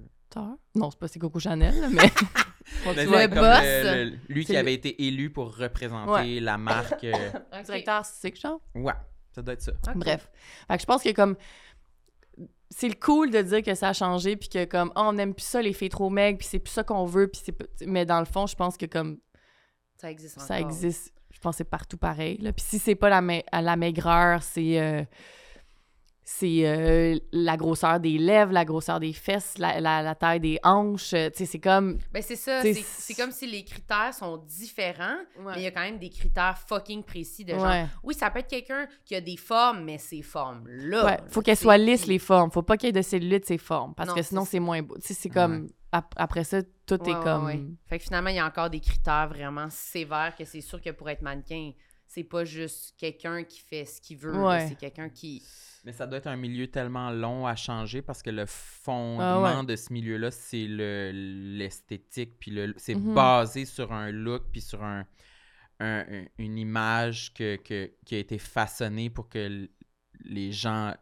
Non, c'est pas c'est Coco Chanel, mais... Le boss. le- le- lui C'est qui avait été élu pour représenter Ouais. la marque. euh, Ok. Directeur artistique, genre. Ouais, ça doit être ça. Bref. Fait que je pense que comme c'est le cool de dire que ça a changé puis que comme Ah, on aime plus ça les filles trop maigres puis c'est plus ça qu'on veut puis c'est mais dans le fond je pense que comme Ça existe encore. ça existe je pense que c'est partout pareil là. puis si c'est pas la, ma- la maigreur c'est euh, c'est euh, la grosseur des lèvres la grosseur des fesses la, la- la taille des hanches euh, tu sais c'est comme Ben c'est ça, c'est c'est comme si les critères sont différents, Ouais. mais il y a quand même des critères fucking précis de genre. Ouais. Oui, ça peut être quelqu'un qui a des formes, mais ces formes-là. Ouais, là, faut qu'elles soient lisses les formes. Faut pas qu'il y ait de cellulite ces formes parce Non, que sinon c'est moins beau. Tu sais, c'est comme ap- après ça tout Ouais, est ouais, comme ouais. Fait que finalement, il y a encore des critères vraiment sévères que c'est sûr que pour être mannequin, c'est pas juste quelqu'un qui fait ce qu'il veut, Ouais. c'est quelqu'un qui. Mais ça doit être un milieu tellement long à changer parce que le fondement Ah ouais. de ce milieu-là, c'est le- l'esthétique. Puis le- c'est Mhm. basé sur un look, puis sur un, un- un- une image que, que- qui a été façonnée pour que les gens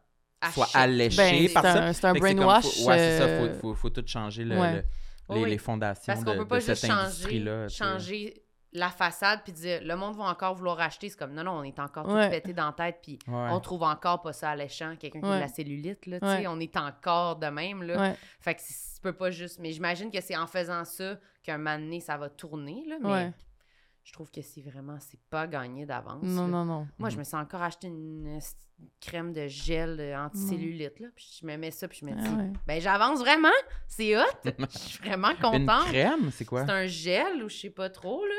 soient alléchés Ben, par c'est ça. un- c'est un brainwash, faut- ouais, c'est ça. euh, Faut, faut, faut tout changer le- ouais. le- Oui, les, oui. les fondations Parce qu'on de, peut pas de juste cette changer, industrie-là. tu sais. changer la façade puis dire le monde va encore vouloir acheter. C'est comme non, non, on est encore tout Ouais. pété dans la tête puis Ouais. on trouve encore pas ça alléchant. Quelqu'un qui a de la cellulite, là, tu Ouais. sais, on est encore de même. Là. Ouais. Fait que tu peux pas juste. Mais j'imagine que c'est en faisant ça qu'un moment donné, ça va tourner. Là, mais Ouais. je trouve que c'est vraiment, c'est pas gagné d'avance. Non, là. non, non. Moi, je me suis encore acheté une crème de gel euh, anti-cellulite. Là, puis je me mets ça, puis je me Ah dis, ouais. ben j'avance vraiment. C'est hot. Je suis vraiment Une contente. crème, c'est quoi? C'est un gel ou je sais pas trop, là.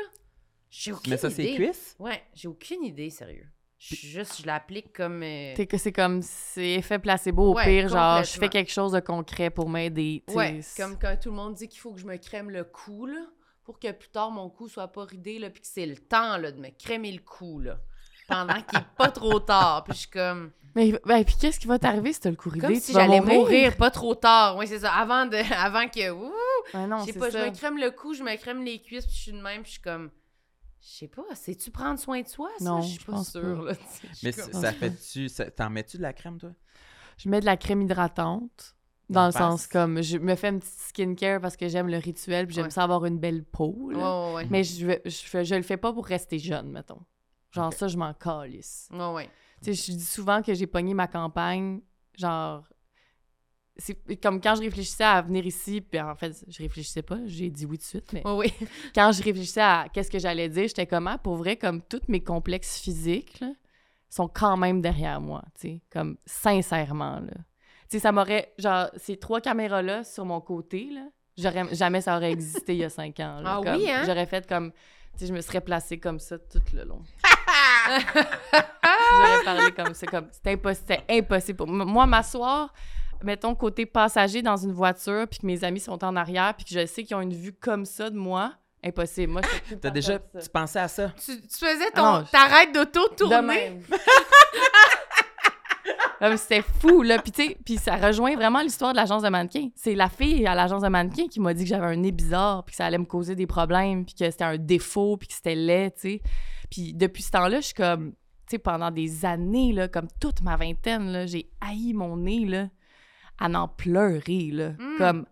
J'ai aucune Mais ça, c'est idée. cuisse? Ouais, j'ai aucune idée, sérieux. Je suis juste, je l'applique comme. euh, T'es que c'est comme c'est effet placebo au Ouais, pire genre je fais quelque chose de concret pour m'aider. Ouais, c'est- comme quand tout le monde dit qu'il faut que je me crème le cou, là, pour que plus tard mon cou soit pas ridé, là, puis que c'est le temps, là, de me crémer le cou, là, pendant qu'il est pas trop tard. Puis je suis comme. Mais ben, puis qu'est-ce qui va t'arriver si t'as le cou ridé? Comme si vas j'allais mourir. pas trop tard. Oui, c'est ça. Avant, de, avant que. Ouh, non, je sais pas, ça. je me crème le cou, je me crème les cuisses, puis je suis de même, puis je suis comme. Je sais pas, sais-tu prendre soin de soi, ça? Non, je suis pas pense sûre, pas. là. Mais ça fait-tu... T'en mets-tu de la crème, toi? Je mets de la crème hydratante. Dans le sens comme je me fais une petite skincare parce que j'aime le rituel puis j'aime Ouais. ça avoir une belle peau. là. Ouais. Mais je, je, je le fais pas pour rester jeune, mettons. Genre ça, je m'en calisse. Ouais, ouais. Tu sais, je dis souvent que j'ai pogné ma campagne, genre... C'est comme quand je réfléchissais à venir ici, puis en fait, je réfléchissais pas, j'ai dit oui tout de suite, mais ouais. quand je réfléchissais à qu'est-ce que j'allais dire, j'étais comment, pour vrai, comme tous mes complexes physiques, là, sont quand même derrière moi, tu sais, comme sincèrement, là. Tu sais, ça m'aurait, genre, ces trois caméras-là sur mon côté, là, j'aurais, jamais ça aurait existé il y a cinq ans. là, Ah comme, oui, hein? J'aurais fait comme, tu sais, je me serais placée comme ça tout le long. J'aurais parlé comme ça, comme, c'était impossible, pour Moi, m'asseoir, mettons, côté passager dans une voiture, puis que mes amis sont en arrière, puis que je sais qu'ils ont une vue comme ça de moi, Impossible. Moi, je T'as déjà... Tu pensais à ça? Tu, tu faisais Ah ton, non, je- ta raide d'auto De tourner? même. Comme c'était fou, là. Puis, tu sais, puis ça rejoint vraiment l'histoire de l'agence de mannequin. C'est la fille à l'agence de mannequin qui m'a dit que j'avais un nez bizarre, puis que ça allait me causer des problèmes, puis que c'était un défaut, puis que c'était laid, tu sais. Puis depuis ce temps-là, je suis comme, tu sais, pendant des années, là, comme toute ma vingtaine, là, j'ai haï mon nez, là, à n'en pleurer, là. Mm. Comme,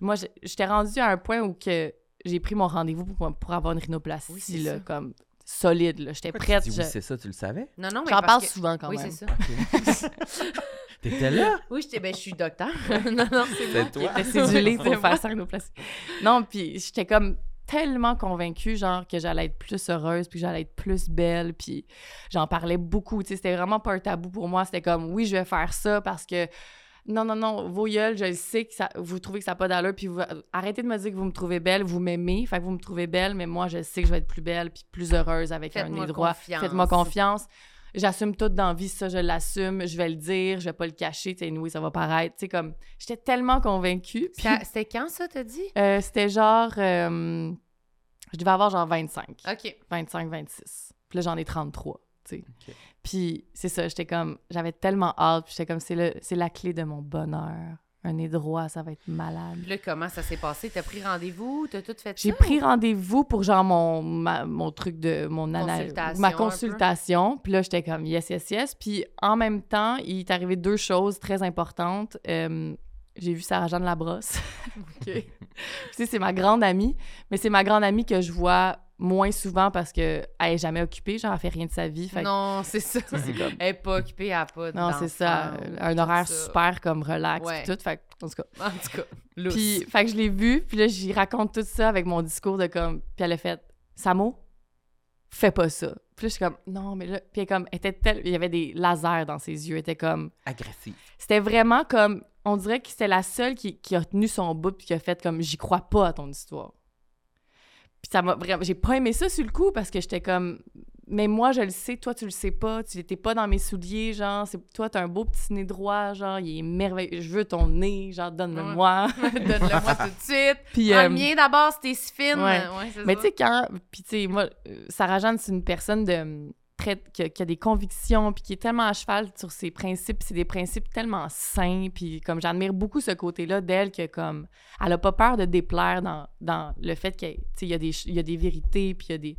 moi, je- j'étais rendue à un point où que j'ai pris mon rendez-vous pour, pour avoir une rhinoplastie, Oui, là, ça. comme solide, là. J'étais prête. tu dis je- oui, c'est ça, tu le savais? Non, non, mais J'en parle que- souvent quand Oui, même. c'est ça. T'étais là? Oui, j'étais, ben, je suis docteur. non, non, c'est C'est bon. toi? J'étais cédulée pour moi. faire sa rhinoplastie. Non, puis j'étais comme tellement convaincue, genre, que j'allais être plus heureuse, puis que j'allais être plus belle, puis j'en parlais beaucoup, tu sais, c'était vraiment pas un tabou pour moi, c'était comme, oui, je vais faire ça parce que, non, non, non, vos gueules, je le sais que ça, vous trouvez que ça n'a pas d'allure, puis vous, arrêtez de me dire que vous me trouvez belle, vous m'aimez, fait que vous me trouvez belle, mais moi, je sais que je vais être plus belle, puis plus heureuse avec un Faites-moi nez droit. confiance. Faites-moi confiance. J'assume tout dans la vie, ça, je l'assume, je vais le dire, je vais pas le cacher, tu sais, oui, ça va paraître, tu sais, comme, j'étais tellement convaincue. puis- Ça- C'était quand, ça, t'as dit? euh, c'était genre. euh, je devais avoir genre 25. OK. 25, 26. Puis là, j'en ai 33. Tu sais. Ok. Puis c'est ça, j'étais comme. J'avais tellement hâte. Puis j'étais comme, c'est, le, c'est la clé de mon bonheur. Un nez droit, ça va être malade. Puis là, comment ça s'est passé? T'as pris rendez-vous? T'as tout fait J'ai pris rendez-vous pour genre mon, ma- mon truc de mon Consultation, ma consultation. Puis là, j'étais comme yes, yes, yes. Puis en même temps, il est arrivé deux choses très importantes. Euh, j'ai vu Sarah-Jeanne Labrosse. OK. Tu sais, c'est ma grande amie, mais c'est ma grande amie que je vois moins souvent parce qu'elle est jamais occupée, genre, elle fait rien de sa vie. Fait que- Non, c'est ça. Comme- Elle est pas occupée, elle a pas Non, c'est ça, un horaire ça. super comme relax Ouais. pis tout. Fait en tout cas. En tout cas, lousse. Puis, fait que je l'ai vue, puis là, j'y raconte tout ça avec mon discours de comme. Puis elle a fait Samo, fais pas ça. Puis là, je suis comme, non, mais là. Puis elle, comme, elle était tel... il y avait des lasers dans ses yeux. Elle était comme. Agressif. C'était vraiment comme. On dirait que c'était la seule qui, qui a tenu son bout puis qui a fait comme, j'y crois pas à ton histoire. Puis ça m'a vraiment. J'ai pas aimé ça sur le coup parce que j'étais comme. Mais moi, je le sais, toi, tu le sais pas. Tu n'étais pas dans mes souliers, genre. C'est, toi, t'as un beau petit nez droit, genre. Il est merveilleux. Je veux ton nez, genre, donne-le-moi. Donne-le-moi tout de suite. puis. Prends euh, le mien d'abord, c'était si fine. ouais. c'est Mais tu sais, quand. Puis, tu sais, moi, euh, Sarah Jeanne, c'est une personne de. Très, qui, a, qui a des convictions, puis qui est tellement à cheval sur ses principes, puis c'est des principes tellement sains, puis comme j'admire beaucoup ce côté-là d'elle, que comme, elle a pas peur de déplaire dans, dans le fait qu'il y a- tu sais, il y, a des il y a des vérités, puis il y a des...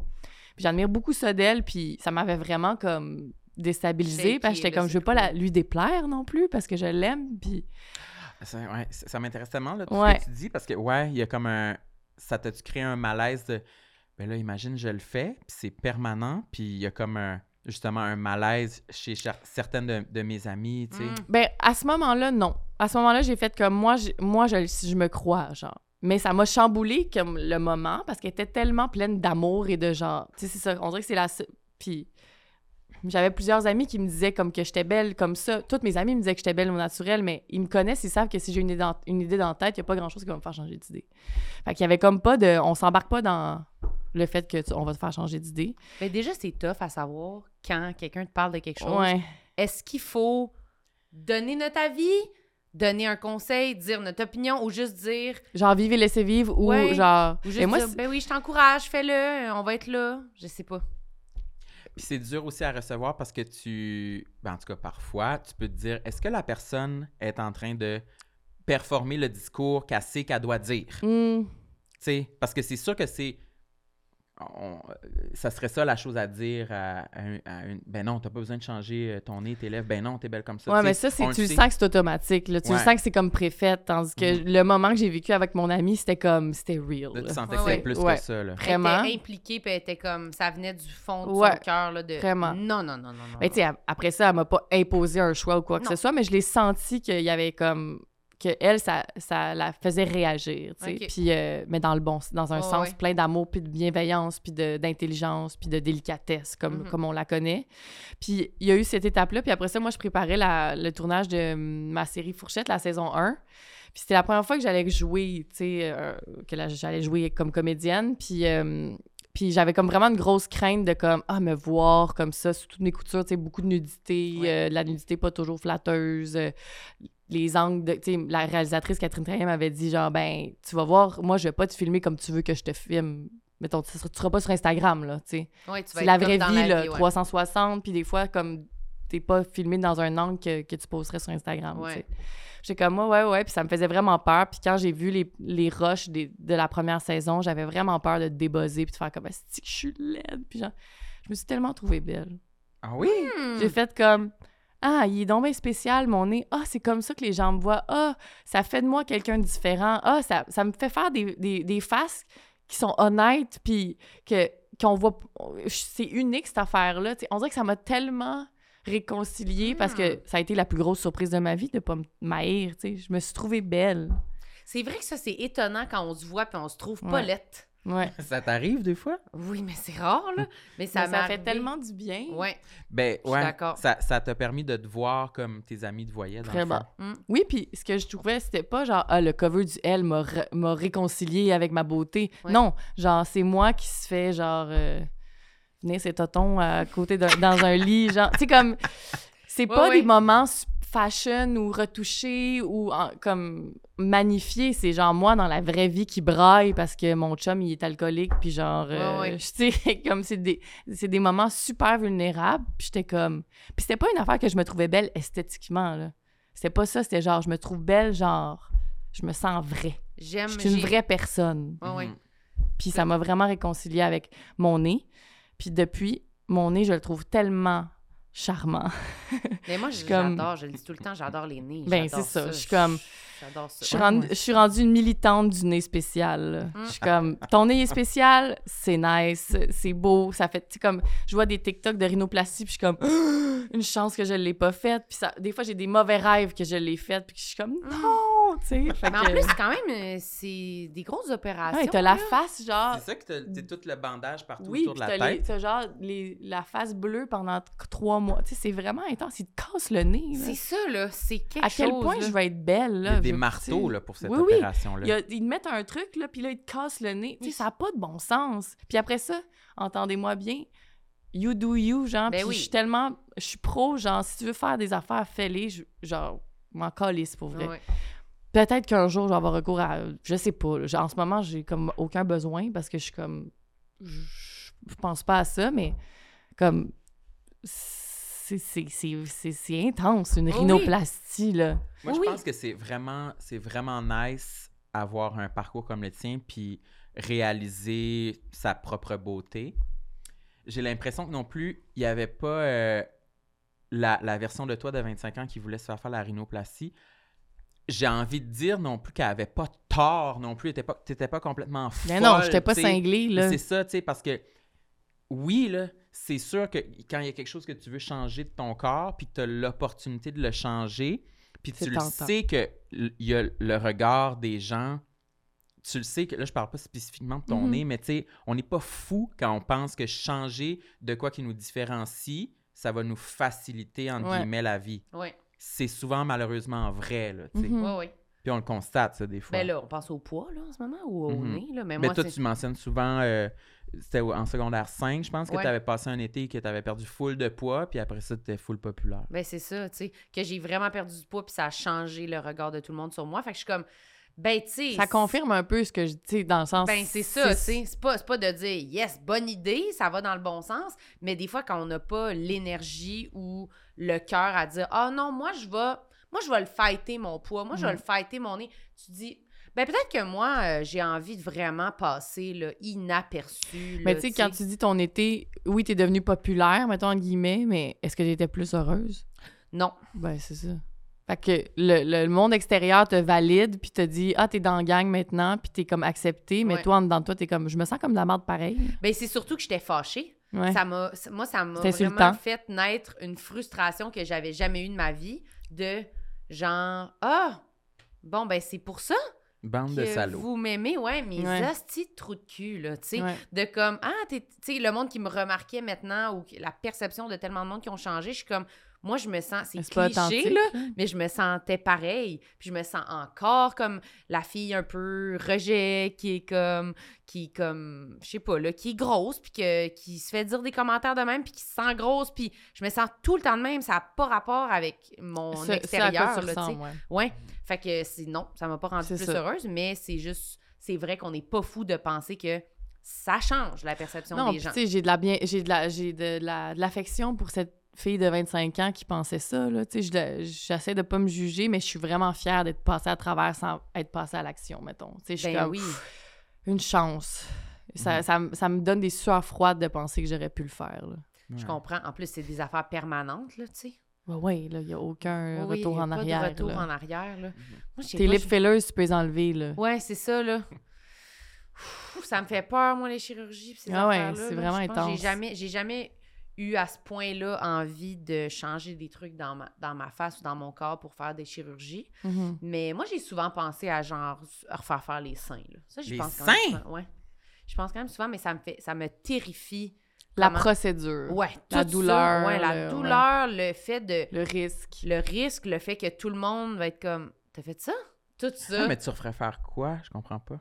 J'admire beaucoup ça d'elle, puis ça m'avait vraiment comme déstabilisée, parce que j'étais comme, je veux pas la- lui déplaire non plus, parce que je l'aime, puis... Ça, ouais, ça ça m'intéresse tellement, là, tout Ouais. ce que tu dis, parce que, ouais, il y a comme un... Ça t'a-tu créé un malaise de... Ben là, imagine, je le fais, puis c'est permanent, puis il y a comme un... Justement, un malaise chez certaines de, mes amies, tu sais. Mm. Ben, à ce moment-là, non. À ce moment-là, j'ai fait comme moi, je, moi je, je me crois, genre. Mais ça m'a chamboulé comme le moment parce qu'elle était tellement pleine d'amour et de genre. Tu sais, c'est ça. On dirait que c'est la. Puis j'avais plusieurs amis qui me disaient comme que j'étais belle comme ça. Toutes mes amies me disaient que j'étais belle au naturel, mais ils me connaissent, ils savent que si j'ai une idée dans, une idée dans la tête, il n'y a pas grand-chose qui va me faire changer d'idée. Fait qu'il y avait comme pas de. On s'embarque pas dans le fait que tu- on va te faire changer d'idée. Mais déjà, c'est tough à savoir quand quelqu'un te parle de quelque chose. Ouais. Est-ce qu'il faut donner notre avis, donner un conseil, dire notre opinion ou juste dire, Genre vivre et laisser vivre ou Ouais. genre. ou juste Et moi, dire ben oui, je t'encourage, fais-le, on va être là. Je sais pas. Puis c'est dur aussi à recevoir parce que tu... Ben, en tout cas, parfois, tu peux te dire, est-ce que la personne est en train de performer le discours qu'elle sait qu'elle doit dire? Hmm. Tu sais, parce que c'est sûr que c'est. On- ça serait ça la chose à dire à, à un- à une. Ben non, t'as pas besoin de changer euh, ton nez, tes lèvres. Ben non, t'es belle comme ça. Ouais, mais ça, c'est, tu le sens que c'est automatique. Là. Tu le sens que c'est comme préfet. Tandis que Mhm. le moment que j'ai vécu avec mon ami, c'était comme. C'était real. Là, tu sentais Ouais, que c'était ouais. plus Ouais. que ça, là. Vraiment. Elle était impliquée, puis elle était comme, ça venait du fond de Ouais, son cœur, là, de... vraiment. Non, non, non, non, non. Mais tu sais, a- après ça, elle m'a pas imposé un choix ou quoi que Non. ce soit, mais je l'ai senti qu'il y avait comme. Que elle, ça, ça la faisait réagir, tu sais. Puis, euh, mais dans le bon, dans un sens ouais. plein d'amour, puis de bienveillance, puis de- d'intelligence, puis de délicatesse, comme, Mhm. comme on la connaît. Puis il y a eu cette étape-là, puis après ça, moi, je préparais la- le tournage de hum, ma série Fourchette, la saison 1. Puis c'était la première fois que j'allais jouer, tu sais, euh, que j'allais jouer comme comédienne. Puis, euh, puis j'avais comme vraiment une grosse crainte de comme, ah, me voir comme ça, sous toutes mes coutures, tu sais, beaucoup de nudité, Ouais. euh, de la nudité pas toujours flatteuse. euh, les angles de, tu sais, la réalisatrice Catherine Trahem m'avait dit genre, ben, tu vas voir, moi, je vais pas te filmer comme tu veux que je te filme. Mettons, tu seras, tu seras pas sur Instagram, là, tu sais. Ouais, tu vas C'est la vraie vie, la là, vie, ouais. 360, puis des fois, comme t'es pas filmé dans un angle que, que tu posterais sur Instagram, Ouais. tu sais. J'étais comme, moi, ouais, ouais, puis ça me faisait vraiment peur. Puis quand j'ai vu les, les rushs des- de la première saison, j'avais vraiment peur de débosser puis de faire comme, c'est que je suis laide. Puis genre, je me suis tellement trouvée belle. Ah oui? Hmm. J'ai fait comme, ah, il est donc bien spécial, mon nez. Ah, c'est comme ça que les gens me voient. Ah, ça fait de moi quelqu'un de différent. Ah, ça, ça me fait faire des, des, des faces qui sont honnêtes, puis que qu'on voit... C'est unique, cette affaire-là. On dirait que ça m'a tellement réconciliée parce que ça a été la plus grosse surprise de ma vie de pas m'haïr. Je me suis trouvée belle. C'est vrai que ça, c'est étonnant quand on se voit puis on se trouve pas Ouais. lette. Ouais. Ça t'arrive des fois? Oui, mais c'est rare, là. Mais ça, Ça, m'est ça fait tellement du bien. Ouais. Ben ouais, d'accord. ça ça t'a permis de te voir comme tes amis te voyaient dans le Vraiment. fond. Oui, puis ce que je trouvais, c'était pas genre, ah, le cover du L m'a réconcilié avec ma beauté. Ouais. Non, genre, c'est moi qui se fait, genre, euh, venir ses totons à côté d'un, dans un lit, genre, tu sais, comme, c'est Ouais, pas ouais. des moments fashion ou retouchés ou en- comme magnifiés, c'est genre moi dans la vraie vie qui braille parce que mon chum, il est alcoolique, puis genre, euh, Ouais, ouais. tu sais, comme c'est des, c'est des moments super vulnérables, puis j'étais comme... Puis c'était pas une affaire que je me trouvais belle esthétiquement, là. C'était pas ça, c'était genre, je me trouve belle, genre, je me sens vraie. J'aime. Je suis une vraie personne. Ouais, ouais. Mhm. Puis ça m'a vraiment réconciliée avec mon nez. Puis depuis, mon nez, je le trouve tellement charmant. Mais moi, Je suis j'adore, comme- je le dis tout le temps, j'adore les nez. Ben, j'adore c'est ça. Je suis comme- J'adore ça. Je suis, Ouais, rendue, ouais. je suis rendue une militante du nez spécial. Mm. Je suis comme, ton nez est spécial, c'est nice, c'est beau, ça fait, tu sais, comme, je vois des TikTok de rhinoplastie, puis je suis comme, une chance que je l'ai pas faite. Puis ça, des fois, j'ai des mauvais rêves que je l'ai faite, puis je suis comme, non, tu sais. Fait. Mais en que- plus, quand même, euh, c'est des grosses opérations. ouais, t'as la là. face, genre, C'est ça que t'as t'as tout le bandage partout Oui, autour de la tête. t'as genre les- la face bleue pendant trois mois. Tu sais, c'est vraiment intense. Il te casse le nez. là. C'est ça, là. C'est quelque À quel chose. point là. je vais être belle, Il y là. a des marteaux là, pour cette Oui, oui. opération-là. Il y a- ils te mettent un truc, là, puis là, ils te cassent le nez. Tu sais, ça n'a pas de bon sens. Puis après ça, entendez-moi bien, you do you, genre. Ben puis oui. je suis tellement... Je suis pro, genre, si tu veux faire des affaires, fais-les. Je- Genre, m'en calisse, pour vrai. Ouais. Peut-être qu'un jour, je vais avoir recours à. Je sais pas. là. En ce moment, j'ai comme aucun besoin parce que je suis comme. Je pense pas à ça, mais comme. C'est c'est- c'est- c'est- c'est intense, une oui. rhinoplastie, là. Moi, je Oui. pense que c'est vraiment, c'est vraiment nice avoir un parcours comme le tien puis réaliser sa propre beauté. J'ai l'impression que non plus, il n'y avait pas euh, la, la version de toi de 25 ans qui voulait se faire faire la rhinoplastie. J'ai envie de dire non plus qu'elle avait pas tort non plus. Tu n'étais pas complètement folle. Mais non, j'étais pas cinglée, là. C'est ça, tu sais, parce que oui, là, c'est sûr que quand il y a quelque chose que tu veux changer de ton corps, puis que tu as l'opportunité de le changer, puis tu le sais que y a le regard des gens, tu le sais que là, je parle pas spécifiquement de ton Mhm. nez, mais tu sais, on n'est pas fou quand on pense que changer de quoi qui nous différencie, ça va nous faciliter, entre Ouais. guillemets, la vie. Ouais. C'est souvent malheureusement vrai, là, tu sais. Mhm. Ouais. Puis on le constate, ça, des fois. Ben là, on pense au poids, là, en ce moment, ou au Mhm. nez, là. Mais Mais moi, toi, c'est- tu mentionnes souvent, euh, c'était en secondaire 5, je pense, que Ouais. tu avais passé un été que tu avais perdu full de poids, puis après ça, tu étais full populaire. Ben, c'est ça, tu sais, que j'ai vraiment perdu du poids, puis ça a changé le regard de tout le monde sur moi. Fait que je suis comme, ben, tu. Ça confirme un peu ce que je dis, dans le sens. Ben, c'est ça, tu sais. C'est pas, c'est pas de dire, yes, bonne idée, ça va dans le bon sens, mais des fois, quand on n'a pas l'énergie ou le cœur à dire, ah non, moi, je vais, moi, je vais le fighter, mon poids, moi, je vais Mhm. le fighter, mon nez, tu dis, ben, peut-être que moi, euh, j'ai envie de vraiment passer, là, inaperçu. Mais tu sais, quand tu dis ton été, oui, t'es devenue populaire, mettons en guillemets, mais est-ce que t'étais plus heureuse? Non. Ben, c'est ça. Fait que le, le monde extérieur te valide, puis te dit Ah, t'es dans la gang maintenant, puis t'es comme accepté, mais Ouais. toi, en dedans de toi, t'es comme Je me sens comme de la merde pareil. Ben, c'est surtout que j'étais fâchée. Ouais. Ça m'a, moi, ça m'a vraiment fait naître une frustration que j'avais jamais eue de ma vie de genre, ah, bon, ben c'est pour ça Bande de que salauds. vous m'aimez, ouais, mes Ouais. hosties de trous de cul, là, tu sais. Ouais. De comme, ah, t'es- tu sais, le monde qui me remarquait maintenant ou la perception de tellement de monde qui ont changé, je suis comme, moi, je me sens, c'est cliché, là, là. mais je me sentais pareil. Puis je me sens encore comme la fille un peu rejet, qui est comme, qui est comme, je sais pas, là, qui est grosse, puis que, qui se fait dire des commentaires de même, puis qui se sent grosse, puis je me sens tout le temps de même. Ça n'a pas rapport avec mon Ce- extérieur, là, ressembles, ouais. Ouais. Fait que c'est non, ça m'a pas rendue C'est plus ça. heureuse, mais c'est juste, c'est vrai qu'on n'est pas fou de penser que ça change la perception Non, des gens. tu sais, j'ai de la bien, j'ai de la, j'ai de la, de l'affection pour cette fille de 25 ans qui pensait ça, là. Tu sais, je la- j'essaie de pas me juger, mais je suis vraiment fière d'être passée à travers sans être passée à l'action, mettons. Tu sais, je suis Ben comme, oui. une chance. Ça, Mhm. ça, me- ça me donne des sueurs froides de penser que j'aurais pu le faire, là. Je comprends. En plus, c'est des affaires permanentes, là, tu sais. Ouais, ouais, là, il y a aucun Oui, retour y a en pas arrière, de retour là. en arrière, là. Moi, sais Tes pas, lip je- fillers, tu peux les enlever, là. Ouais, c'est ça, là. Ouf, ça me fait peur, moi, les chirurgies. ces Ah ouais, c'est vraiment intense. J'ai jamais, j'ai jamais eu à ce point-là envie de changer des trucs dans ma, dans ma face ou dans mon corps pour faire des chirurgies. Mhm. Mais moi, j'ai souvent pensé à genre à refaire faire les seins. Là. Ça, Les pense quand même seins? souvent, Ouais. Je pense quand même souvent, mais ça me fait, ça me terrifie. La Comment- procédure. Ouais, La tout ça. douleur, Ouais, la le- douleur, le fait de, Le risque. le risque, le fait que tout le monde va être comme, t'as fait ça? Tout ça? Ah, mais tu referais faire quoi? Je comprends pas.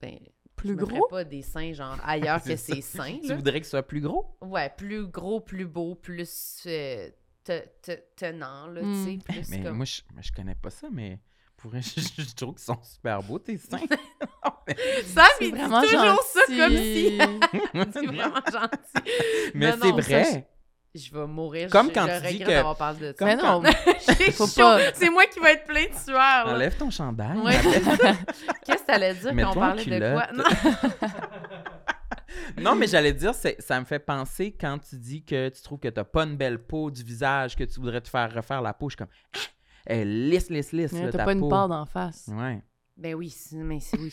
Ben, Plus je me ferais gros? pas des seins genre ailleurs que C'est ça. ces seins. Tu voudrais que ce soit plus gros? Ouais, plus gros, plus beau, plus euh, te- te- tenant, là, Mm. tu sais. Plus Mais comme... moi, je, moi, je connais pas ça, mais pour je, je trouve qu'ils sont super beaux, tes seins. Il dit vraiment toujours ça comme si... c'est vraiment gentil. mais c'est ça, vrai. Je vais mourir. Comme je, quand je tu dis que- parlé de ça. Mais non, Faut pas. C'est moi qui vais être plein de sueur. là. Enlève ton chandail. Ouais. Qu'est-ce que t'allais dire quand on parlait de quoi? Non. Non, mais j'allais dire, ça me fait penser quand tu dis que tu trouves que t'as pas une belle peau du visage, que tu voudrais te faire refaire la peau. Je suis comme, ah, elle lisse, lisse, lisse, Ouais, T'as ta pas une peau. part d'en face. Ouais. Ben oui, mais c'est oui.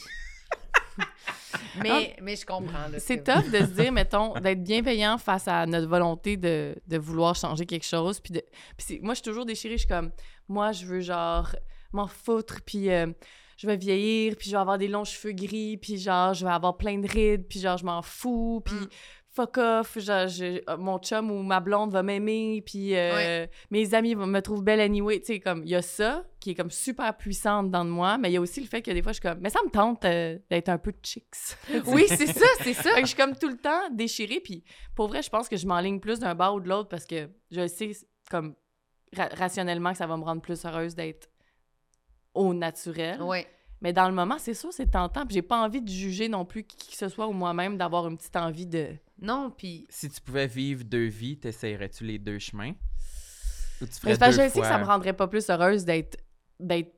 mais, mais je comprends. C'est tough de se dire, mettons, d'être bienveillant face à notre volonté de, de vouloir changer quelque chose. Puis, de, puis moi, je suis toujours déchirée. Je suis comme, moi, je veux genre m'en foutre, puis euh, je vais vieillir, puis je vais avoir des longs cheveux gris, puis genre, je vais avoir plein de rides, puis genre, je m'en fous, puis Mm. Fuck off, genre, je- euh, mon chum ou ma blonde va m'aimer, puis euh, mes amis vont- me trouvent belle anyway. Tu sais, comme, il y a ça qui est comme super puissant dedans de moi, mais il y a aussi le fait que des fois, je suis comme, mais ça me tente euh, d'être un peu chicks. Oui, c'est ça, c'est ça. Fait que je suis comme tout le temps déchirée. Puis pour vrai, je pense que je m'enligne plus d'un bas ou de l'autre parce que je sais, comme ra- rationnellement, que ça va me rendre plus heureuse d'être au naturel. Ouais. Mais dans le moment, c'est sûr, c'est tentant. Puis j'ai pas envie de juger non plus qui que ce soit ou moi-même d'avoir une petite envie de. Non, puis Si tu pouvais vivre deux vies, t'essayerais-tu les deux chemins? Ou tu ferais parce deux que je sais que ça me rendrait pas plus heureuse d'être d'être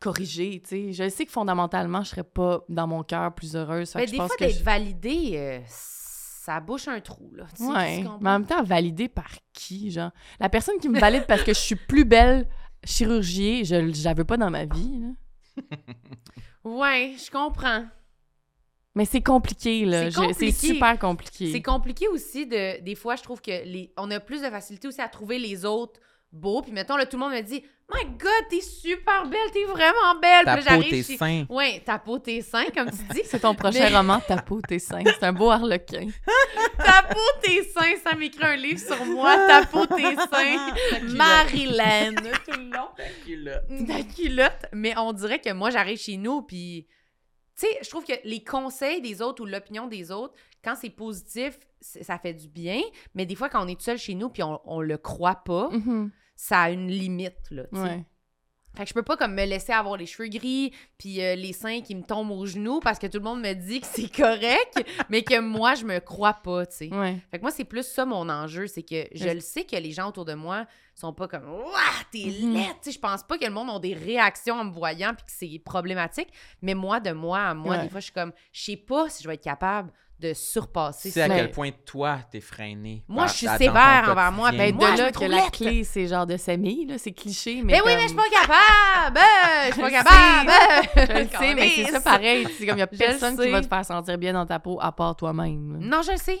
corrigée, tu sais. Je sais que fondamentalement, je serais pas dans mon cœur plus heureuse. Mais que je des pense fois, d'être je- validé, euh, ça bouche un trou, là. Tu sais, Ouais. tu Mais en même temps, validée par qui, genre? La personne qui me valide parce que je suis plus belle chirurgie, je ne la veux pas dans ma vie, là. Ouais, je comprends. Mais c'est compliqué, là. C'est super compliqué. C'est compliqué aussi de. Des fois, je trouve que les, on a plus de facilité aussi à trouver les autres beaux. Puis mettons, là, tout le monde me dit My God, t'es super belle, t'es vraiment belle. Ta Puis peau, j'arrive tes chez- seins. Ouais, ta peau, tes seins, comme tu dis. C'est ton prochain Mais- roman, Ta peau, tes seins. C'est un beau harlequin. ta peau, tes seins, ça m'écrit un livre sur moi. Ta peau, tes seins. Marilyn, tout le long. Ta culotte. Mais on dirait que moi, j'arrive chez nous, puis. Tu sais, je trouve que les conseils des autres ou l'opinion des autres, quand c'est positif, ça fait du bien. Mais des fois, quand on est tout seul chez nous, puis on, on le croit pas, Mhm. ça a une limite, là, tu sais. Ouais. Fait que je peux pas comme me laisser avoir les cheveux gris puis euh, les seins qui me tombent aux genoux parce que tout le monde me dit que c'est correct, mais que moi je me crois pas, tu sais. Ouais. Fait que moi c'est plus ça mon enjeu, c'est que je le sais que les gens autour de moi sont pas comme Ouah, t'es Mhm. laide, tu sais, je pense pas que le monde a des réactions en me voyant puis que c'est problématique, mais moi de moi à moi Ouais. des fois je suis comme je sais pas si je vais être capable de surpasser C'est à quel point toi, t'es freiné. Moi, par- je suis sévère envers moi. Ben, Moi, de je là que la clé, c'est genre de s'aimer, là. C'est cliché, mais. Mais oui, mais je suis pas capable! Je suis pas Je capable! Je le sais, mais c'est ça pareil. C'est comme il y a Je personne qui va sais. te faire sentir bien dans ta peau à part toi-même. Non, je le sais.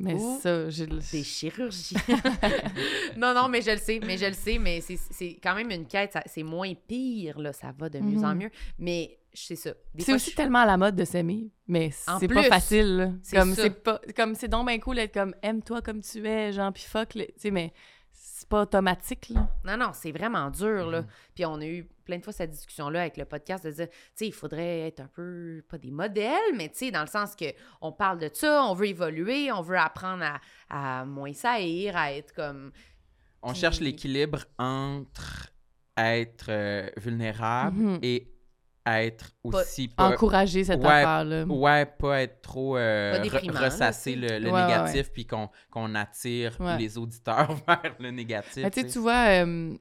Mais Ou ça, j'ai le. Des chirurgies. non, non, mais je le sais, mais je le sais, mais c'est- c'est quand même une quête, c'est moins pire, là, ça va de mieux en Mhm. mieux, mais c'est ça. C'est aussi je- tellement à la mode de s'aimer, mais En c'est pas plus, facile. là. c'est Comme ça. c'est pas comme c'est donc bien cool d'être comme aime-toi comme tu es, genre puis fuck, tu sais mais c'est pas automatique là. Non, non, c'est vraiment dur, là. Mhm. Puis on a eu plein de fois cette discussion-là avec le podcast de dire, tu sais, il faudrait être un peu, pas des modèles, mais tu sais, dans le sens que on parle de ça, on veut évoluer, on veut apprendre à, à moins saillir, à être comme... On Puis- cherche l'équilibre entre être euh, vulnérable Mhm. et être aussi pas, Encourager cette Ouais, affaire-là. ouais, pas être trop euh, Pas re- déprimant, ressasser là, le, le Ouais, ouais, négatif puis qu'on qu'on attire Ouais. les auditeurs vers le négatif. Mais tu vois, euh,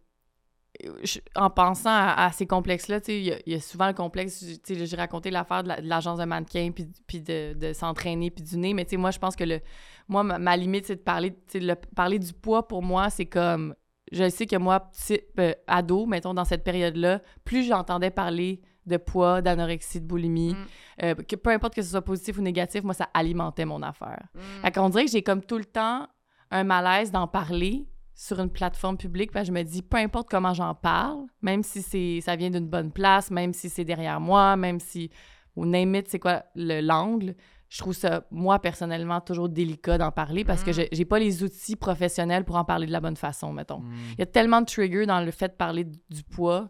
je- en pensant à, à ces complexes-là, tu sais, il y, a- il y a souvent le complexe, tu sais, j'ai raconté l'affaire de la- de l'agence de mannequin, puis, puis de, de s'entraîner, puis du nez, mais tu sais, moi, je pense que le, moi, ma, ma limite, c'est de parler, le- parler du poids, pour moi, c'est comme, je sais que moi, petit, euh, ado, mettons, dans cette période-là, plus j'entendais parler de poids, d'anorexie, de boulimie, Mm. euh, que peu importe que ce soit positif ou négatif, moi, ça alimentait mon affaire. Mm. Fait qu'on dirait que j'ai comme tout le temps un malaise d'en parler sur une plateforme publique, parce que je me dis, peu importe comment j'en parle, même si c'est ça vient d'une bonne place, même si c'est derrière moi, même si, ou name it, c'est quoi le- l'angle, je trouve ça, moi, personnellement, toujours délicat d'en parler parce que Mm. j'ai j'ai pas les outils professionnels pour en parler de la bonne façon, mettons. Mm. Il y a tellement de triggers dans le fait de parler du poids,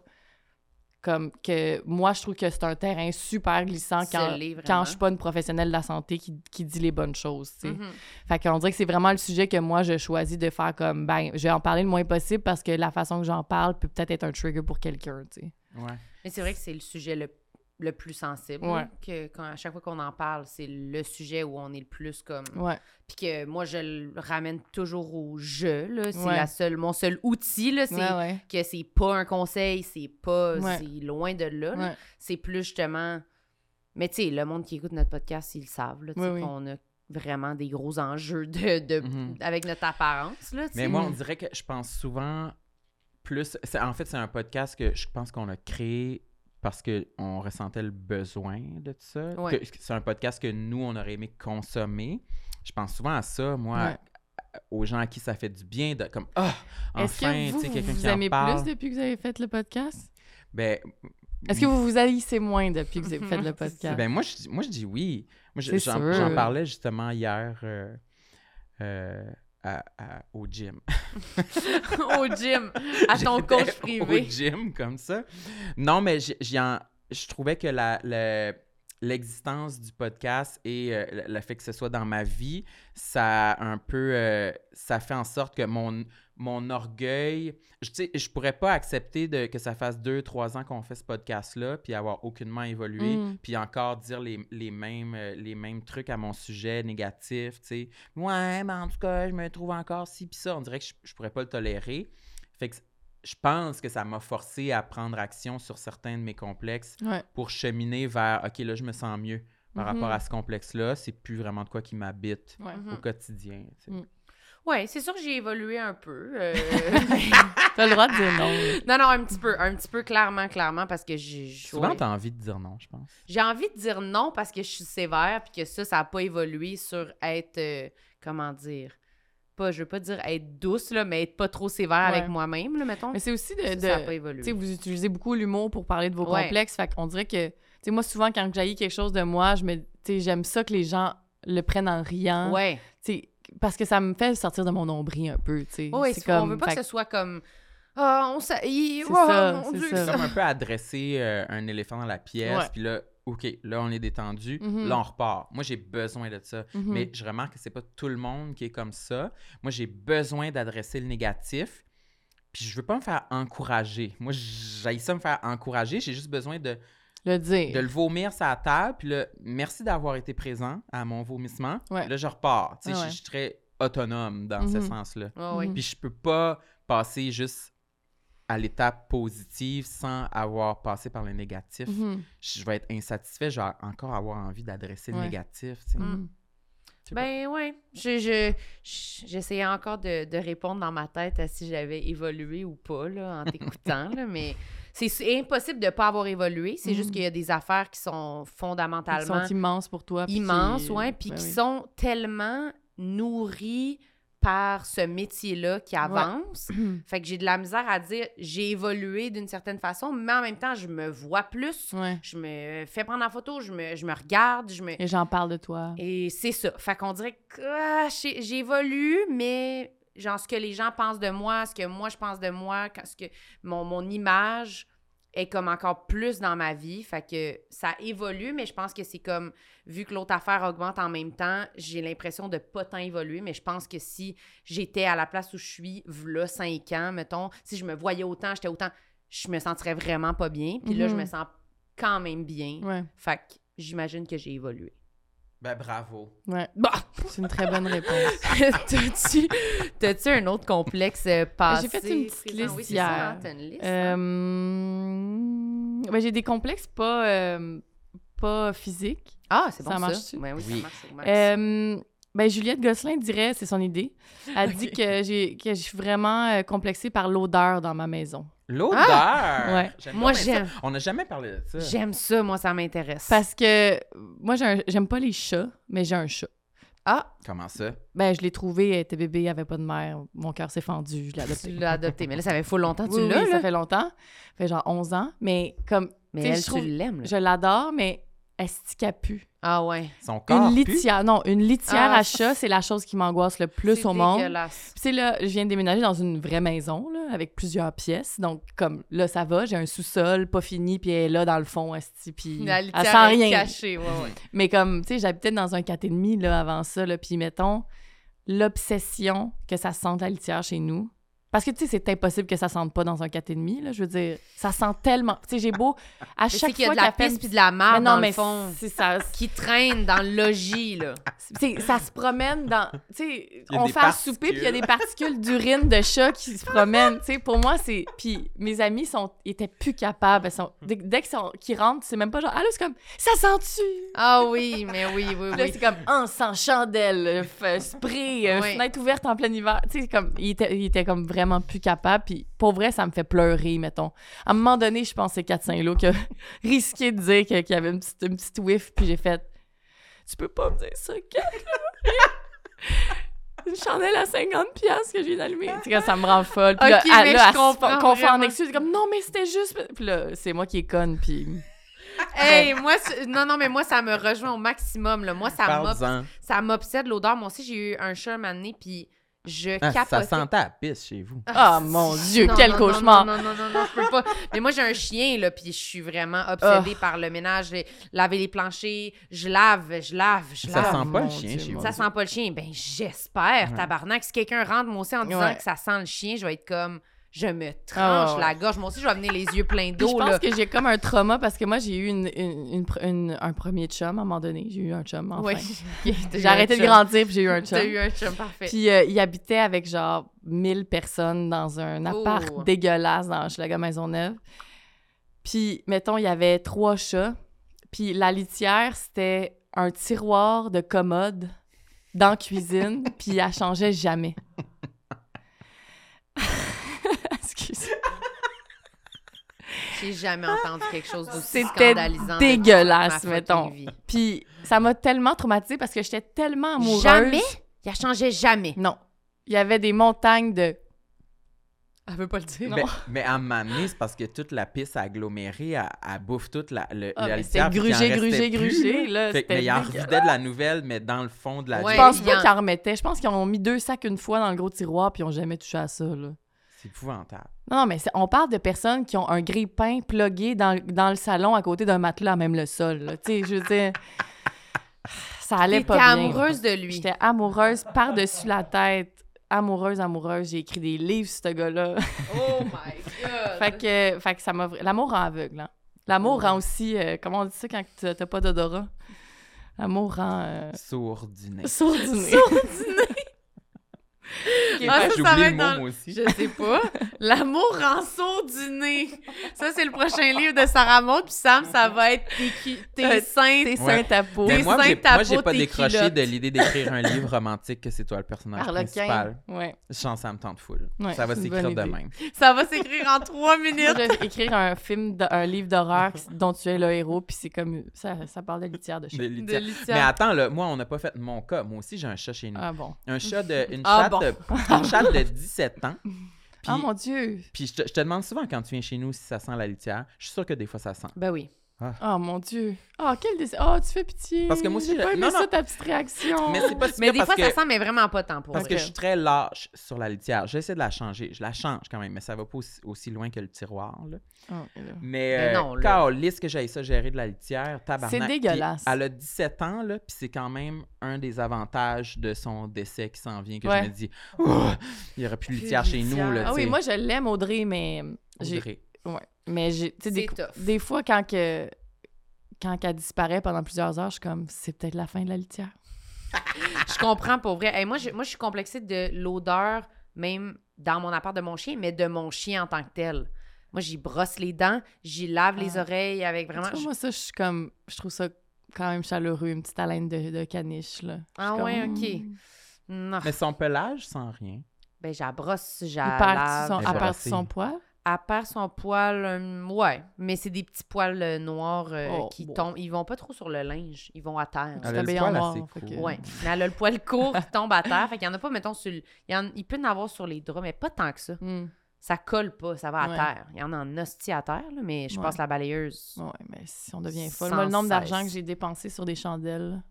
comme que moi, je trouve que c'est un terrain super glissant quand, quand je suis pas une professionnelle de la santé qui, qui dit les bonnes choses, tu sais. Mhm. Fait qu'on dirait que c'est vraiment le sujet que moi, je choisis de faire comme, ben, je vais en parler le moins possible parce que la façon que j'en parle peut peut-être être un trigger pour quelqu'un, tu sais. Ouais. Mais c'est vrai que c'est le sujet le, le plus sensible. Ouais. Que quand, à chaque fois qu'on en parle, c'est le sujet où on est le plus comme. Ouais. Puis que moi, je le ramène toujours au jeu. là. C'est Ouais. la seule, mon seul outil. là, C'est Ouais, ouais. que c'est pas un conseil, c'est pas. Ouais. C'est loin de là. C'est plus justement. Mais tu sais, le monde qui écoute notre podcast, ils le savent. Là, Oui, a vraiment des gros enjeux de, de- Mhm. avec notre apparence. Là, Mais moi, on dirait que je pense souvent plus. c'est- En fait, c'est un podcast que je pense qu'on a créé parce qu'on ressentait le besoin de ça. Ouais. C'est un podcast que nous, on aurait aimé consommer. Je pense souvent à ça, moi, Ouais. aux gens à qui ça fait du bien, de comme Ah, enfin, vous, tu sais, quelqu'un vous qui en aimez parle. plus depuis que vous avez fait le podcast? Ben, Est-ce que vous vous haïssez moins depuis que vous avez fait le podcast? ben moi, je, dis- moi, je dis oui. Moi, j'en parlais justement hier euh, euh, à- à- au gym. au gym, à ton coach Au privé. gym, comme ça. Non, mais je trouvais que la, le- l'existence du podcast et euh, le- fait que ce soit dans ma vie, ça un peu... euh, ça fait en sorte que mon, mon orgueil... Je, sais, je pourrais pas accepter de, que ça fasse deux, trois ans qu'on fait ce podcast-là, puis avoir aucunement évolué, Mm. puis encore dire les, les mêmes, euh, les mêmes trucs à mon sujet négatif, tu sais. Ouais, mais en tout cas, je me trouve encore ci, puis ça. On dirait que je, je pourrais pas le tolérer. Fait que je pense que ça m'a forcé à prendre action sur certains de mes complexes Ouais. pour cheminer vers OK, là, je me sens mieux par Mhm. rapport à ce complexe-là. C'est plus vraiment de quoi qui m'habite Ouais. Mhm. au quotidien. tu sais. Mm. Ouais, c'est sûr que j'ai évolué un peu. euh, T'as le droit de dire non. non, non, un petit peu, un petit peu clairement, clairement, parce que j'ai Souvent, ouais. tu as envie de dire non, je pense. j'ai envie de dire non parce que je suis sévère puis que ça, ça n'a pas évolué sur être, euh, comment dire, pas, je veux pas dire être douce là, mais être pas trop sévère Ouais. avec moi-même, là, mettons. Mais c'est aussi de... ça, de- ça a pas évolué. Tu sais, vous utilisez beaucoup l'humour pour parler de vos Ouais. complexes. Fait qu'on dirait que, tu sais, moi, souvent, quand j'haïs quelque chose de moi, je me, tu sais, j'aime ça que les gens le prennent en riant. Ouais. Tu sais, parce que ça me fait sortir de mon nombril un peu, tu sais. Ouais, c'est c'est on veut pas fait que ce soit comme. Ah, on il- oh, ça, c'est Dieu, ça. C'est comme un peu adresser euh, un éléphant dans la pièce, puis là, OK, là, on est détendu, Mhm. là, on repart. Moi, j'ai besoin de ça. Mhm. Mais je remarque que c'est pas tout le monde qui est comme ça. Moi, j'ai besoin d'adresser le négatif. Puis je veux pas me faire encourager. Moi, j'ai ça me faire encourager. J'ai juste besoin de, le dire. de le vomir sur la table. Puis là, merci d'avoir été présent à mon vomissement. Ouais. Là, je repars. Tu sais, Ah je- ouais. je suis très autonome dans ce Mhm. sens-là. Puis je peux pas passer juste à l'étape positive sans avoir passé par le négatif. Mhm. Je vais être insatisfait. Je vais encore avoir envie d'adresser le négatif. tu sais. Pas. Ben ouais. Je, je, je- j'essayais encore de, de répondre dans ma tête à si j'avais évolué ou pas là, en t'écoutant, mais c'est, impossible de ne pas avoir évolué. C'est juste Mhm. qu'il y a des affaires qui sont Qui fondamentalement sont immenses pour toi. qui- immenses, ouais, puis Ben qui oui. sont tellement nourries par ce métier-là qui avance. Fait que j'ai de la misère à dire j'ai évolué d'une certaine façon, mais en même temps, je me vois plus. Ouais. Je me fais prendre en photo, je me, je me regarde, je me... Et j'en parle de toi. Et c'est ça. Fait qu'on dirait que ah, j'évolue, mais genre ce que les gens pensent de moi, ce que moi je pense de moi, ce que mon, mon image est comme encore plus dans ma vie. Fait que ça évolue, mais je pense que c'est comme, vu que l'autre affaire augmente en même temps, j'ai l'impression de pas tant évoluer, mais je pense que si j'étais à la place où je suis, v'là cinq ans, mettons, si je me voyais autant, j'étais autant, je me sentirais vraiment pas bien. Puis là, je Mhm. me sens quand même bien. Ouais. Fait que j'imagine que j'ai évolué. Ben, bravo. Ouais. Bon, C'est une très bonne réponse. t'as-tu, t'as-tu un autre complexe euh, passé? J'ai fait une petite présent? liste Oui, c'est hier. ça, t'as une liste, hein? Euh, ben, j'ai des complexes pas, euh, pas physiques. Ah, c'est bon ça ça. marche-tu? Ouais, oui, Oui. ça marche. ça marche. Euh, ben, Juliette Gosselin dirait, c'est son idée, elle dit Ok. que j'ai que je suis vraiment euh, complexée par l'odeur dans ma maison. L'odeur! Ouais. J'aime Moi, bien ça. j'aime. On n'a jamais parlé de ça. J'aime ça, moi, ça m'intéresse. Parce que moi, j'ai un- j'aime pas les chats, mais j'ai un chat. Ah, Comment ça? Ben, je l'ai trouvé, elle était bébé, elle avait pas de mère. Mon cœur s'est fendu, je l'ai tu adopté. l'as adopté. Mais là, ça fait full longtemps que tu Oui, l'as, oui, là. ça fait longtemps. Ça fait genre 11 ans. Mais comme, Mais tu elle, je trouve- tu l'aimes, là. je l'adore, mais elle se pu. Ah ouais. Son corps Une pue? litière, non, une litière Ah, à chat, c'est la chose qui m'angoisse le plus C'est au monde. dégueulasse. Puis, tu sais, là, je viens de déménager dans une vraie maison, là, avec plusieurs pièces. Donc, comme, là, ça va, j'ai un sous-sol pas fini, puis elle est là, dans le fond, esti, puis La elle litière sent est rien. cachée, ouais, ouais. Mais comme, tu sais, j'habitais dans un 4,5, là, avant ça, là, puis mettons, l'obsession que ça sente la litière chez nous. Parce que, tu sais, c'est impossible que ça sente pas dans un 4,5, là, je veux dire, ça sent tellement... Tu sais, j'ai beau... À chaque qu'il y a fois de la pisse une puis de la marde non, dans mais le fond. c'est ça. Qui traîne dans le logis, là. c'est- ça se promène dans. Tu sais, on fait à souper, puis il y a des particules d'urine de chat qui se promènent. Tu sais, pour moi, c'est. Puis mes amis sont, étaient plus capables. Sont... Dès, dès qu'ils sont- rentrent, c'est même pas genre. Allô, c'est comme. Ça sent-tu? Ah oui, mais oui, oui, Puis là, oui. c'est comme encens, chandelle, spray, euh, Oui. fenêtre ouverte en plein hiver. Tu sais, comme, il était, il était comme vraiment plus capable. Puis pour vrai, ça me fait pleurer, mettons. À un moment donné, je pense que c'est Kat Saint-Lô qui a risqué de dire que- qu'il y avait une petite, une petite whiff. Puis j'ai fait, tu peux pas me dire ça, là. Une chandelle à 50 piastres que j'ai d'allumer. Tu sais, ça me rend folle. Puis là, Ok, elle- mais là, je confond en vraiment. excuses. comme, non, mais c'était juste... Puis là, c'est moi qui est conne, puis... Hey, moi, non, non, mais moi, ça me rejoint au maximum, là. Moi, ça m'obsède l'odeur. Moi aussi, j'ai eu un chat un moment donné, puis je Ah, ça capotais. sentait la pisse chez vous. Ah, mon Dieu, Non, quel non, cauchemar! Non, non, non, non, non, je peux pas. Mais moi, j'ai un chien, là, puis je suis vraiment Ah. obsédée par le ménage, les- laver les planchers, je lave, je lave, je Ça lave. sent pas mon le chien Dieu, chez vous. Ça sent pas le chien. Ben, j'espère, Ouais. tabarnak. Si quelqu'un rentre, moi aussi, en disant Ouais. que ça sent le chien, je vais être comme, je me tranche Ah, la gorge. Moi aussi, je vais venir les yeux pleins Puis je d'eau, pense là. que j'ai comme un trauma parce que moi, j'ai eu une, un premier chum à un moment donné. J'ai eu un chum, enfin. Oui. J'ai arrêté de grandir puis j'ai eu un chum. T'as eu un chum parfait. Puis euh, il habitait avec genre 1000 personnes dans un appart Oh. dégueulasse dans Hochelaga Maisonneuve. Puis, mettons, il y avait trois chats. Puis la litière, c'était un tiroir de commode dans la cuisine. puis elle changeait jamais. Excuse. J'ai jamais entendu quelque chose d'aussi C'était scandalisant. de dégueulasse, mettons. Puis ça m'a tellement traumatisée parce que j'étais tellement amoureuse. Jamais? Il a changé jamais? Non. Il y avait des montagnes de... Elle veut pas le dire. Mais, mais à un moment donné, c'est parce que toute la pisse agglomérée, elle, elle bouffe toute la, le, Ah, c'était en grugé, grugé, grugé, là, Fait c'était mais il en revidait de la nouvelle, mais dans le fond de la Ouais. Je pense pas qu'ils en remettaient. Je pense qu'ils ont mis deux sacs une fois dans le gros tiroir puis ils ont jamais touché à ça, là. C'est épouvantable. Non, mais c'est- on parle de personnes qui ont un grille-pain plugué dans, dans le salon à côté d'un matelas à même le sol, là. Tu sais, je veux dire... Ça allait pas bien. amoureuse de lui. J'étais amoureuse par-dessus la tête. Amoureuse, amoureuse. J'ai écrit des livres sur ce gars-là. Oh my God. Fait que, fait que ça m'a... L'amour rend aveugle, hein. L'amour rend aussi... euh, comment on dit ça quand t'as pas d'odorat? L'amour rend... Euh... Sourdiné. Sourdiné. Ok, Ah, ça, ça va le être dans- moi aussi. Je sais pas. L'amour rend sourd du nez. Ça, c'est le prochain livre de Sarah Maud. Puis Sam, ça va être tes, cu- tes Euh, sainte ta peau. Tes j'ai, ta moi, j'ai peau, pas décroché culottes. de l'idée d'écrire un livre romantique que c'est toi le personnage principal. Ouais. Que ça me tente full. Ouais, ça va s'écrire de même. Ça va s'écrire en trois Moi, minutes. je vais écrire un film, de- un livre d'horreur dont tu es le héros, puis c'est comme ça, ça parle de litière de chat. De De litière. litière. Mais attends, là, moi, on n'a pas fait mon cas. Moi aussi, j'ai un chat chez nous. Ah bon. Un chat de, une, Ah chatte bon. une chatte de 17 ans. Ah mon Dieu. puis je, te, je te demande souvent quand tu viens chez nous si ça sent la litière. Je suis sûre que des fois, ça sent. Ben oui. Oh mon Dieu. Oh, quel décès. Oh, tu fais pitié. Parce que moi aussi, J'ai je- pas aimé non, ça, non. ta petite réaction. Mais c'est pas si Mais des parce fois, que... ça sent, mais vraiment pas tant pour Parce vrai. que je suis très lâche sur la litière. J'essaie de la changer. Je la change quand même, mais ça va pas aussi, aussi loin que le tiroir. Là. Oh, et là. Mais, Mais euh, non, là. que j'aille ça gérer de la litière, tabarnak. C'est dégueulasse. Elle a 17 ans, là, puis c'est quand même un des avantages de son décès qui s'en vient, que Ouais. je me dis, Oh, il y aurait plus de litière chez nous, là, Ah oui, moi je l'aime Audrey, mais Audrey. Ouais, mais j'ai tu sais des, C'est tough. des fois quand que quand elle disparaît pendant plusieurs heures, je suis comme, c'est peut-être la fin de la litière. Je comprends pour vrai. Hey, moi, je, moi, je suis complexée de l'odeur, même dans mon appart de mon chien, mais de mon chien en tant que tel. Moi, j'y brosse les dents, j'y lave les Ah. oreilles avec vraiment. Moi, ça, je suis comme, je trouve ça quand même chaleureux, une petite haleine de, de caniche, là. Ah comme, ouais, hmm. ok. Non. Mais son pelage sans rien. Ben, j'ai la brosse, j'ai Il la perd lave. son, Elle perd son poids. Elle perd son poil, euh, ouais. Mais c'est des petits poils euh, noirs euh, Oh, qui bon. tombent. Ils vont pas trop sur le linge, ils vont à terre. Elle a le en poil noir, assez fait que- court. Ouais. Mais elle a le poil court qui tombe à terre. Fait qu'il y en a pas, mettons, sur le... il, y en- il peut en avoir sur les draps, mais pas tant que ça. Hmm. Ça colle pas, ça va à Ouais. terre. Il y en a en hostie à terre, là, mais je Ouais. passe la balayeuse. Ouais, mais si on devient folle. Moi, le nombre d'argent cesse. que j'ai dépensé sur des chandelles.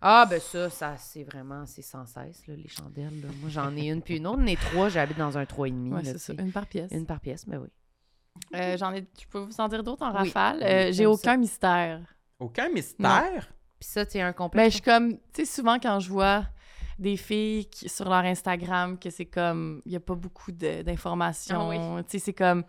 Ah, ben ça, ça c'est vraiment, c'est sans cesse, là, les chandelles. là. Moi, j'en ai une puis une autre. On est trois, j'habite dans un 3,5. Ouais, là, c'est ça. tu. Une par pièce. Une par pièce, mais oui. Euh, J'en ai, je peux vous en dire d'autres en Oui. rafale? Euh, j'ai aucun ça. mystère. Aucun mystère? Puis ça, c'est un Mais complexe. je suis comme, tu sais, souvent quand je vois des filles qui, sur leur Instagram, que c'est comme, il n'y a pas beaucoup de- d'informations. Ah oui. Tu sais, c'est comme,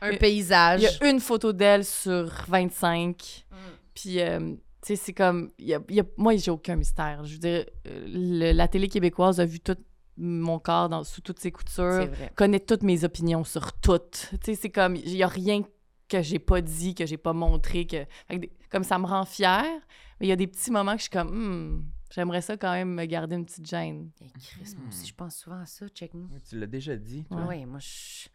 un paysage. il y a une photo d'elle sur 25. Mm. Puis, euh, tu sais, c'est comme, il y a, y a- moi, j'ai aucun mystère. Je veux dire, euh, le- la télé québécoise a vu tout mon corps dans, sous toutes ses coutures, connaît toutes mes opinions sur toutes. Tu sais, c'est comme, il y a rien que j'ai pas dit, que j'ai pas montré, que... fait que des- comme ça me rend fière, mais il y a des petits moments que je suis comme, Hmm, j'aimerais ça quand même me garder une petite gêne. Hey, Chris, moi aussi, je pense souvent à ça. Check-nous. Oui, Tu l'as déjà dit. toi. Ouais. moi, je...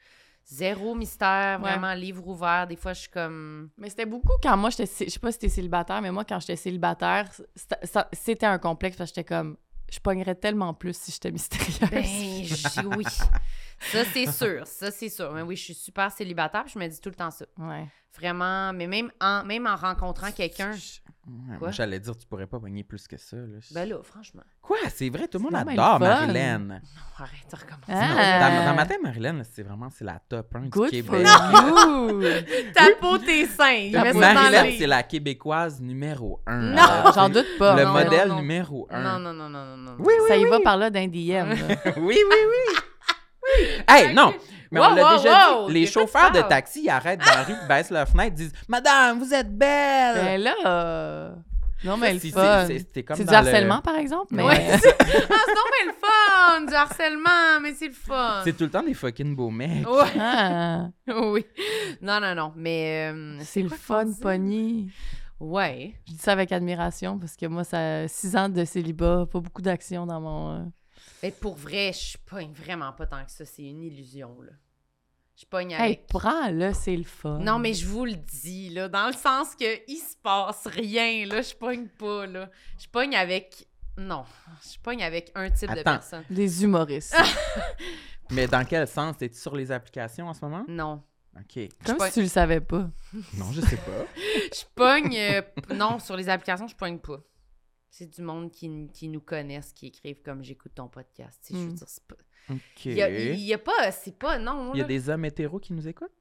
Zéro mystère, Ouais. vraiment livre ouvert. Des fois, je suis comme. Mais c'était beaucoup quand moi, je sais pas si t'es célibataire, mais moi, quand j'étais célibataire, c'était- un complexe parce que j'étais comme, je pognerais tellement plus si j'étais mystérieuse. Ben, oui. Ça, c'est sûr. Ça, c'est sûr. Mais oui, je suis super célibataire. Je me dis tout le temps ça. Ouais. Vraiment. Mais même en, même en rencontrant quelqu'un. Ouais, j'allais dire, tu pourrais pas pogner plus que ça. Là. Ben là, franchement. Quoi? C'est vrai, tout le monde adore. Marilyn. Non, arrête de recommencer. Ah. Dans, dans ma tête, Marilyn, c'est vraiment c'est la top 1 du Good for Québec. you! Ta peau, tes seins. Marilyn, c'est la québécoise numéro 1. Non! J'en doute pas. Le Non, modèle non, non. numéro 1. Non, non, non, non, non, non. Oui, oui, ça y oui. va par là d'un DM. là. oui, oui, oui. Hey, non! Mais on Wow, l'a wow, déjà wow, dit, les chauffeurs de taxi, ils arrêtent dans la rue, ils baissent leur fenêtre, disent « Madame, vous êtes belle! Ben là, euh, non, mais le fun. c'est- du le- harcèlement, par exemple? Mais... Ouais, ah, c'est non, mais le fun! Du harcèlement, mais c'est le fun! C'est tout le temps des fucking beaux mecs. Ouais. Ah, oui. Non, non, non. Mais. euh, c'est le fun, dit? pogny. Ouais. Je dis ça avec admiration parce que moi, ça six ans de célibat, pas beaucoup d'action dans mon... Mais pour vrai, je pogne vraiment pas tant que ça. C'est une illusion, là. Je pogne Hey, avec. prends-le, c'est le fun. Non, mais je vous le dis, là, dans le sens que il se passe rien, là, je pogne pas, là. Je pogne avec... Non, je pogne avec un type de personne. Des humoristes. Mais dans quel sens? Es-tu sur les applications en ce moment? Non. OK. Comme si tu le savais pas. Non, je sais pas. Je pogne... euh, non, sur les applications, je pogne pas. C'est du monde qui, qui nous connaissent, qui écrivent comme « j'écoute ton podcast ». Tu sais, Je veux Mm. dire, c'est pas... Il y a, il y a pas... C'est pas... Non, Il y a là. des hommes hétéros qui nous écoutent?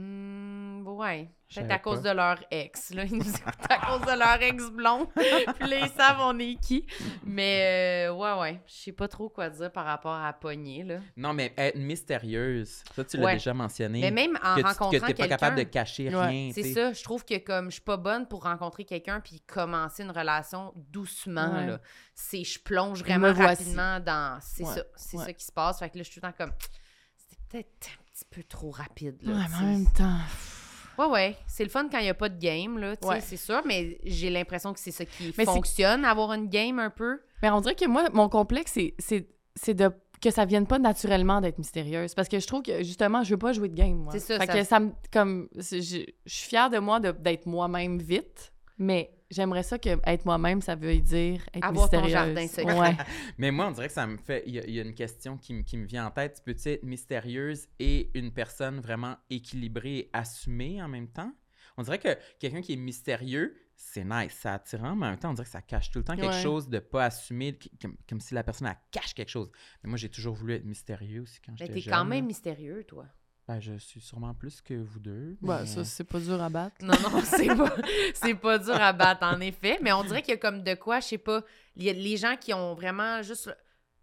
Hmm, ouais. Peut-être à cause pas. de leur ex. Là. Ils nous écoutent à cause de leur ex blond. Puis là, ils savent on est qui. Mais euh, ouais, ouais. Je sais pas trop quoi dire par rapport à pogner, là. Non, mais être mystérieuse, ça, tu l'as Ouais. déjà mentionné. Mais même en que tu rencontrant que t'es pas quelqu'un... capable de cacher Ouais. rien. C'est ça, je trouve que comme je suis pas bonne pour rencontrer quelqu'un puis commencer une relation doucement Ouais. là, c'est je plonge Me vraiment voici. rapidement dans c'est Ouais, ça, c'est ouais. ça qui se passe. Fait que là je suis tout le temps comme c'était peut-être petit peu trop rapide là. Ouais, mais en même temps... Ouais, ouais. C'est le fun quand il n'y a pas de game, là, Ouais. c'est sûr, mais j'ai l'impression que c'est ça qui Mais fonctionne, avoir une game un peu. Mais on dirait que moi, mon complexe, c'est- c'est c'est de que ça vienne pas naturellement d'être mystérieuse. Parce que je trouve que, justement, je veux pas jouer de game, moi. C'est ça, Fait ça- que ça me... Comme... Je je suis fière de moi de- d'être moi-même vite, mais j'aimerais ça que être moi-même, ça veut dire être Avoir ton mystérieuse. jardin secret. Ouais. Mais moi, on dirait que ça me fait. Il y, a- il y a une question qui, me- qui me vient en tête. Tu peux-tu être mystérieuse et une personne vraiment équilibrée et assumée en même temps? On dirait que quelqu'un qui est mystérieux, c'est nice, c'est attirant, mais en même temps, on dirait que ça cache tout le temps quelque Ouais. chose de pas assumé, comme, comme si la personne, elle cache quelque chose. Mais moi, j'ai toujours voulu être mystérieux aussi quand Mais j'étais t'es jeune. quand même mystérieux, toi. Ben, je suis sûrement plus que vous deux. Ouais, mais- ça, c'est pas dur à battre. Non, non, c'est pas, c'est pas dur à battre, en effet. Mais on dirait qu'il y a comme de quoi, je sais pas, il y a les gens qui ont vraiment juste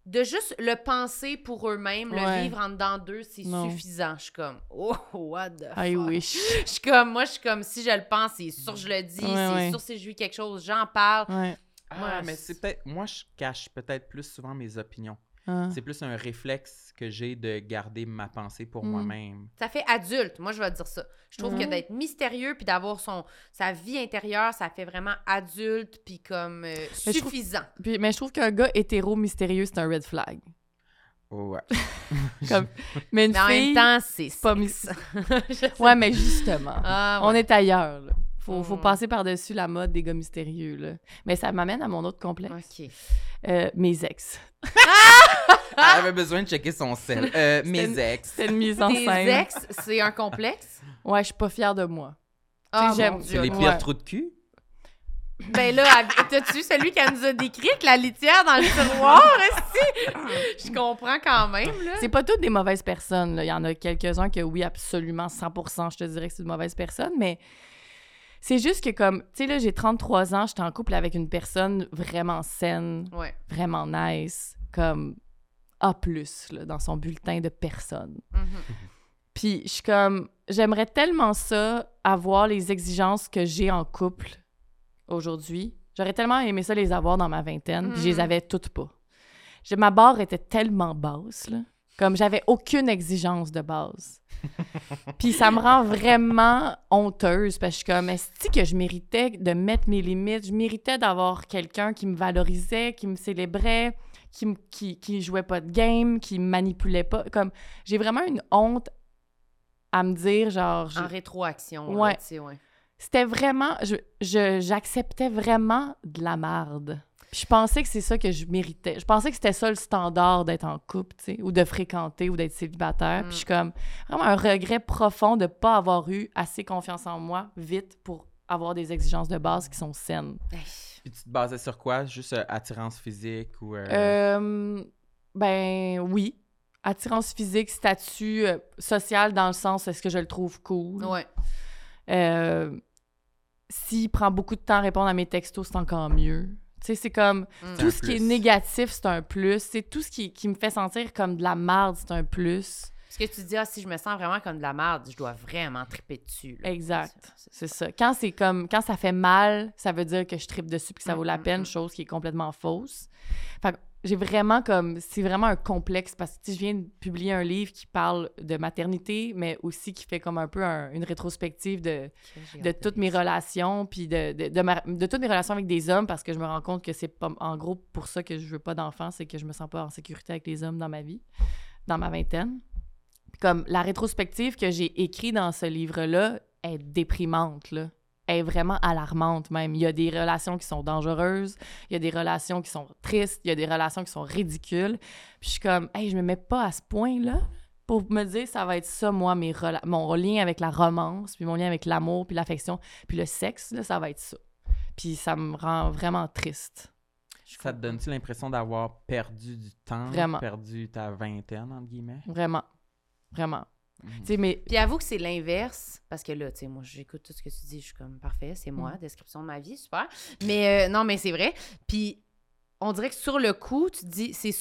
de juste le penser pour eux-mêmes, le vivre en dedans d'eux, c'est Non. suffisant. Je suis comme, oh, what the I fuck? wish. Je suis comme, moi, je suis comme, si je le pense, c'est sûr que je le dis, Ouais, c'est ouais. sûr si je vis quelque chose, j'en parle. Ouais. Ah, mais c'est- c'est peut-être. Moi, je cache peut-être plus souvent mes opinions. Ah. C'est plus un réflexe que j'ai de garder ma pensée pour Mm. moi-même. Ça fait adulte, moi, je vais te dire ça. Je trouve que Ouais. d'être mystérieux puis d'avoir son sa vie intérieure, ça fait vraiment adulte puis comme euh, Mais je trouve- suffisant. Puis, mais je trouve qu'un gars hétéro mystérieux, c'est un red flag. Oh, ouais. Comme- mais une Mais en même temps, c'est pas. Ouais, mais justement. Ah, On est ailleurs, là. Faut, faut Mm. passer par-dessus la mode des gars mystérieux, là. Mais ça m'amène à mon autre complexe. Euh, mes ex. Elle avait besoin de checker son sel. Euh, mes ex. C'est une mise en Tes scène. ex, c'est un complexe? Ouais, je suis pas fière de moi. Ah, j'aime- mon C'est Dieu. les Ouais. pires trous de cul? Ben là, av- t'as-tu celui qu'elle nous a décrit avec la litière dans le tiroir, esti? Je comprends quand même, là. C'est pas toutes des mauvaises personnes. là. Il y en a quelques-uns que, oui, absolument, 100 je te dirais que c'est une mauvaise personne, mais c'est juste que, comme, tu sais, là, j'ai 33 ans, j'étais en couple avec une personne vraiment saine, Ouais. vraiment nice, comme A+, là, dans son bulletin de personne. Mhm. Puis je suis comme, j'aimerais tellement ça, avoir les exigences que j'ai en couple aujourd'hui. J'aurais tellement aimé ça les avoir dans ma vingtaine, puis je les Mhm. avais toutes pas. J'ai- ma barre était tellement basse, là. Comme j'avais aucune exigence de base. puis ça me rend vraiment honteuse parce que je suis comme, est-ce que je méritais de mettre mes limites? Je méritais d'avoir quelqu'un qui me valorisait, qui me célébrait, qui, qui, qui jouait pas de game, qui manipulait pas. Comme, j'ai vraiment une honte à me dire, genre, En rétroaction, là, Ouais. tu sais, ouais. c'était vraiment, je, je- j'acceptais vraiment de la marde. Puis je pensais que c'est ça que je méritais. Je pensais que c'était ça le standard d'être en couple, tu sais, ou de fréquenter, ou d'être célibataire. Mm. Puis je suis comme, vraiment un regret profond de ne pas avoir eu assez confiance en moi vite pour avoir des exigences de base qui sont saines. Puis tu te basais sur quoi? Juste euh, attirance physique ou. euh, Euh, ben oui. Attirance physique, statut euh, social dans le sens est-ce que je le trouve cool? Ouais. Euh, S'il prend beaucoup de temps à répondre à mes textos, c'est encore mieux. Tu sais, c'est comme Mm. tout ce qui est négatif, c'est un plus. C'est tout ce qui, qui me fait sentir comme de la merde, c'est un plus. Parce que tu dis, ah, si je me sens vraiment comme de la merde, je dois vraiment triper dessus. là. Exact. C'est- ça. Quand c'est comme quand ça fait mal, ça veut dire que je tripe dessus puis que ça Mm, vaut la mm, peine, mm. chose qui est complètement fausse. Fait j'ai vraiment comme c'est vraiment un complexe parce que je viens de publier un livre qui parle de maternité, mais aussi qui fait comme un peu un- une rétrospective de de toutes mes relations, puis de, de, de, ma- de toutes mes relations avec des hommes, parce que je me rends compte que c'est en gros pour ça que je veux pas d'enfants, c'est que je me sens pas en sécurité avec les hommes dans ma vie, dans ma vingtaine. Comme la rétrospective que j'ai écrite dans ce livre-là est déprimante, là. Elle est vraiment alarmante même. Il y a des relations qui sont dangereuses, il y a des relations qui sont tristes, il y a des relations qui sont ridicules. Puis je suis comme, hey, je me mets pas à ce point-là pour me dire ça va être ça moi mes rela- mon lien avec la romance puis mon lien avec l'amour puis l'affection puis le sexe là ça va être ça puis ça me rend vraiment triste Ça te donne-tu l'impression d'avoir perdu du temps? Vraiment. Perdu ta vingtaine, entre guillemets? vraiment vraiment mais Puis avoue que c'est l'inverse, parce que là, tu sais, moi, j'écoute tout ce que tu dis, je suis comme, parfait, c'est moi, Mm. description de ma vie, super. Mais euh, non, mais c'est vrai. Puis on dirait que sur le coup, tu te dis, c'est-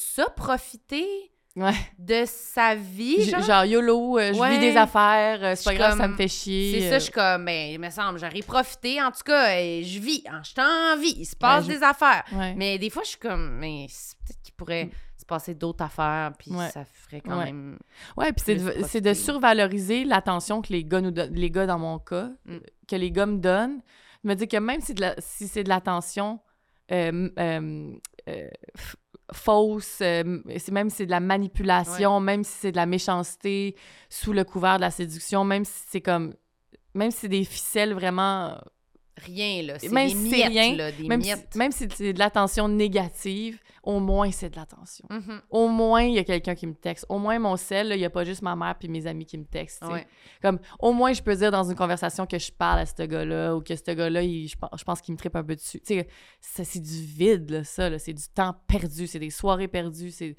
ça, profiter ouais de sa vie, genre? genre YOLO euh, je Ouais. vis des affaires euh, Je c'est pas suis grave ça me fait chier C'est euh, ça, je suis comme, ben, il me semble, j'aurais profité, en tout cas, je vis, hein, je suis en vie, il se passe je- des affaires. ouais. Mais des fois, je suis comme, mais peut-être qu'il pourrait se passer d'autres affaires, puis Ouais. ça ferait quand Ouais. même. Ouais, puis c'est de, de survaloriser l'attention que les gars nous les gars dans mon cas, Mm. que les gars me donnent. Je me dis que même si, de la- si c'est de l'attention euh, euh, euh, fausse, c'est- même si c'est de la manipulation, même si c'est de la méchanceté sous le couvert de la séduction, même si c'est comme, même si c'est des ficelles vraiment Rien, là. C'est Même des si miettes, rien, là, des même si, même si c'est de l'attention négative, au moins c'est de l'attention. Mhm. Au moins, il y a quelqu'un qui me texte. Au moins, mon sel, il n'y a pas juste ma mère puis mes amis qui me textent. Ouais. Comme, au moins, je peux dire dans une conversation que je parle à ce gars-là ou que ce gars-là, il- je, pense- je pense qu'il me tripe un peu dessus. Tu sais, ça, c'est du vide, là, ça. là. C'est du temps perdu. C'est des soirées perdues. C'est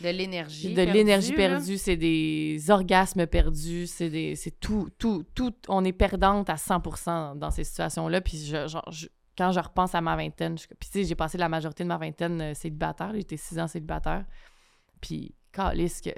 De l'énergie. de l'énergie perdue. C'est des orgasmes perdus. C'est des... c'est tout, tout, tout. On est perdante à 100% dans ces situations-là. Puis, je, genre, je- quand je repense à ma vingtaine, je- puis tu sais, j'ai passé la majorité de ma vingtaine euh, célibataire. J'étais six ans célibataire. Puis, calisse que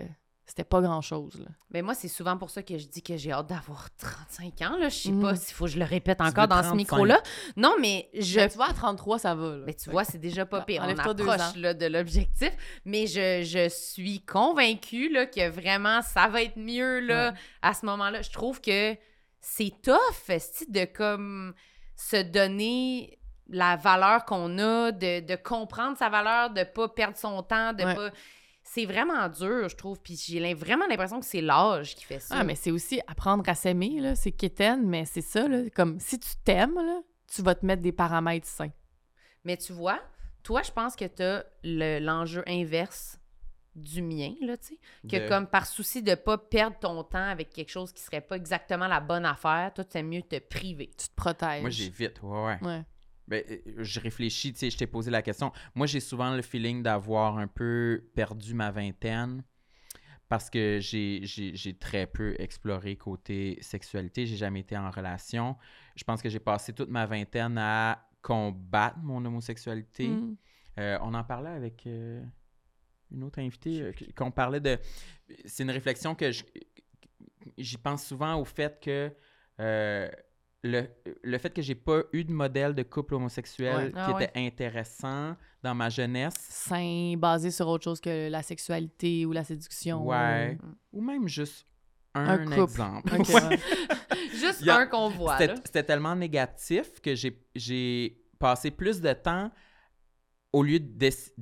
c'était pas grand-chose, là. Ben moi, c'est souvent pour ça que je dis que j'ai hâte d'avoir 35 ans. Là. Je sais Mhm. pas s'il faut que je le répète encore dans ce 35. micro-là. Non, mais je... Mais tu vois, à 33, ça va, là. Ben, tu vois, c'est déjà pas pire. On approche là, de l'objectif. Mais je, je suis convaincue là, que vraiment, ça va être mieux là, à ce moment-là. Je trouve que c'est tough de comme se donner la valeur qu'on a, de, de comprendre sa valeur, de pas perdre son temps, de Ouais. pas... C'est vraiment dur, je trouve. Puis j'ai vraiment l'impression que c'est l'âge qui fait ça. Ah, mais c'est aussi apprendre à s'aimer, là. C'est quétaine, mais c'est ça, là. Comme, si tu t'aimes, là, tu vas te mettre des paramètres sains. Mais tu vois, toi, je pense que tu as l'enjeu inverse du mien, là, tu sais. Que De- comme par souci de pas perdre ton temps avec quelque chose qui serait pas exactement la bonne affaire, toi, tu aimes mieux te priver. Tu te protèges. Moi, j'évite, ouais, ouais. Ouais. Ben, euh, je réfléchis, tu sais, je t'ai posé la question. Moi, j'ai souvent le feeling d'avoir un peu perdu ma vingtaine parce que j'ai- j'ai j'ai très peu exploré côté sexualité. J'ai jamais été en relation. Je pense que j'ai passé toute ma vingtaine à combattre mon homosexualité. Mm. Euh, on en parlait avec euh, une autre invitée, euh, qu'on parlait de... C'est une réflexion que je- j'y pense souvent au fait que le, le fait que j'ai pas eu de modèle de couple homosexuel Ouais. qui Ah ouais. était intéressant dans ma jeunesse, Sain, basé sur autre chose que la sexualité ou la séduction. ouais, ou- ou même juste Un un, couple. exemple. Ouais. Juste a- un qu'on voit. C'était tellement négatif que j'ai- passé plus de temps au lieu de. sais,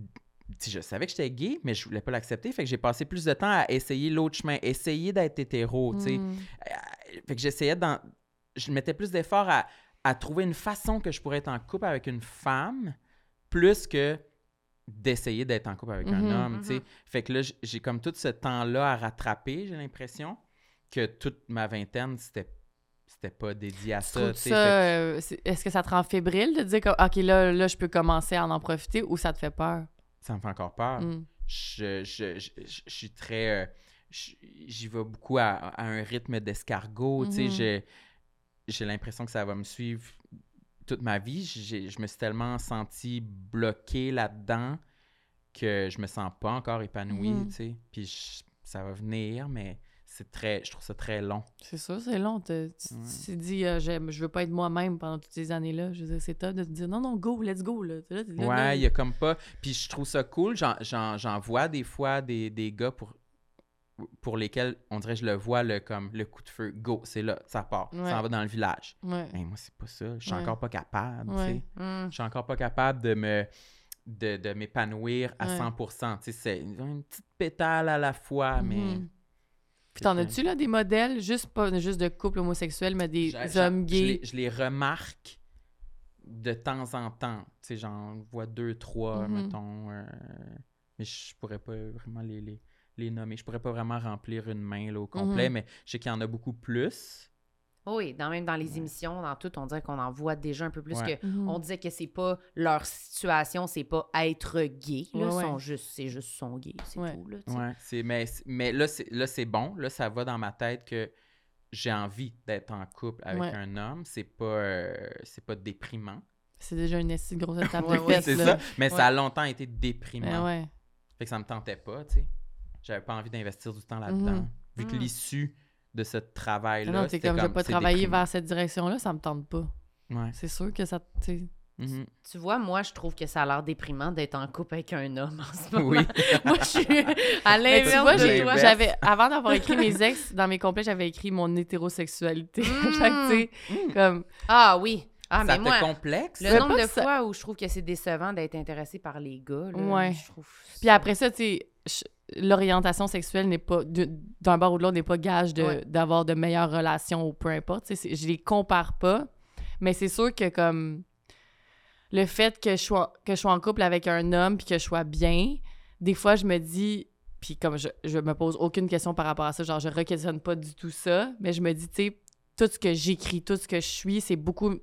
Je savais que j'étais gay, mais je voulais pas l'accepter. Fait que j'ai passé plus de temps à essayer l'autre chemin, essayer d'être hétéro. tu sais. Mm. Euh, Fait que j'essayais d'en. Je mettais plus d'efforts à, à trouver une façon que je pourrais être en couple avec une femme plus que d'essayer d'être en couple avec Mhm, un homme. tu sais. mhm. Fait que là, j'ai comme tout ce temps-là à rattraper, j'ai l'impression, que toute ma vingtaine, c'était c'était pas dédié à ça. euh, est-ce que ça te rend fébrile de dire que, OK, là, là, je peux commencer à en profiter ou ça te fait peur? Ça me fait encore peur. Mm. Je, je, je, suis très. euh, J'y vais beaucoup à, à un rythme d'escargot. tu sais, Mhm. J'ai- l'impression que ça va me suivre toute ma vie. Je me suis tellement senti bloqué là-dedans que je me sens pas encore épanoui. Mhm. tu sais. Puis je- ça va venir, mais c'est très. Je trouve ça très long. C'est ça, c'est long. Tu Ouais. t'es dit, euh, je veux pas être moi-même pendant toutes ces années-là. Je veux c'est top de te dire, non, non, go, let's go. Là. Ouais, il y a comme pas. Puis je trouve ça cool. J'en vois des fois des, des gars pour, pour lesquels on dirait je le vois le, comme le coup de feu. Go, c'est là, ça part. Ouais. Ça en va dans le village. Ouais. Mais moi, c'est pas ça. Je suis Ouais. encore pas capable. tu Ouais. sais. Mm. Je suis encore pas capable de me de, de m'épanouir à Ouais. 100%. Tu sais, c'est une petite pétale à la fois, mais. Mhm. Puis t'en as-tu, là, des modèles, juste pas juste de couple homosexuel, mais des hommes je gays? les- Je les remarque de temps en temps. Tu sais, j'en vois deux, trois, Mhm. mettons. euh, mais je pourrais pas vraiment les, les, les nommer. Je pourrais pas vraiment remplir une main là, au complet, Mhm. mais je sais qu'il y en a beaucoup plus. Oui, dans, même dans les Ouais. émissions, dans tout, on dirait qu'on en voit déjà un peu plus Ouais. que. Mhm. On disait que c'est pas leur situation, c'est pas être gay. Là, Ouais, sont juste, c'est juste son gay, c'est Ouais. tout. Là, mais, mais là, c'est, là, c'est bon. Là, ça va dans ma tête que j'ai envie d'être en couple avec Ouais. un homme. C'est pas, euh, c'est pas déprimant. C'est déjà une grosse étape Ouais, de ouais, fête, c'est là. ça. Mais Ouais. ça a longtemps été déprimant. Ouais. Fait que ça me tentait pas, tu sais. J'avais pas envie d'investir du temps là-dedans. Mhm. Vu que Mhm. l'issue de ce travail-là, Non, t'es c'était comme, je vais pas c'est travailler vers cette direction-là, ça me tente pas. Ouais. C'est sûr que ça, Mhm. Tu vois, moi, je trouve que ça a l'air déprimant d'être en couple avec un homme en ce moment. Oui. moi, je suis à l'inverse de toi. j'avais, avant d'avoir écrit mes ex, dans mes complets, j'avais écrit mon hétérosexualité. Fait que, tu sais, comme, Ah oui. Ah, ça mais moi, te complexe? le nombre pas de ça- fois où je trouve que c'est décevant d'être intéressé par les gars, là, Ouais. je trouve... Puis après ça, tu sais, je- l'orientation sexuelle n'est pas, d'un bord ou de l'autre, n'est pas gage de- Ouais. d'avoir de meilleures relations ou peu importe. je les compare pas. Mais c'est sûr que, comme, le fait que je sois, que je sois en couple avec un homme puis que je sois bien, des fois, je me dis, puis comme je, je me pose aucune question par rapport à ça, genre, je re-questionne pas du tout ça, mais je me dis, tu sais, tout ce que j'écris, tout ce que je suis, c'est beaucoup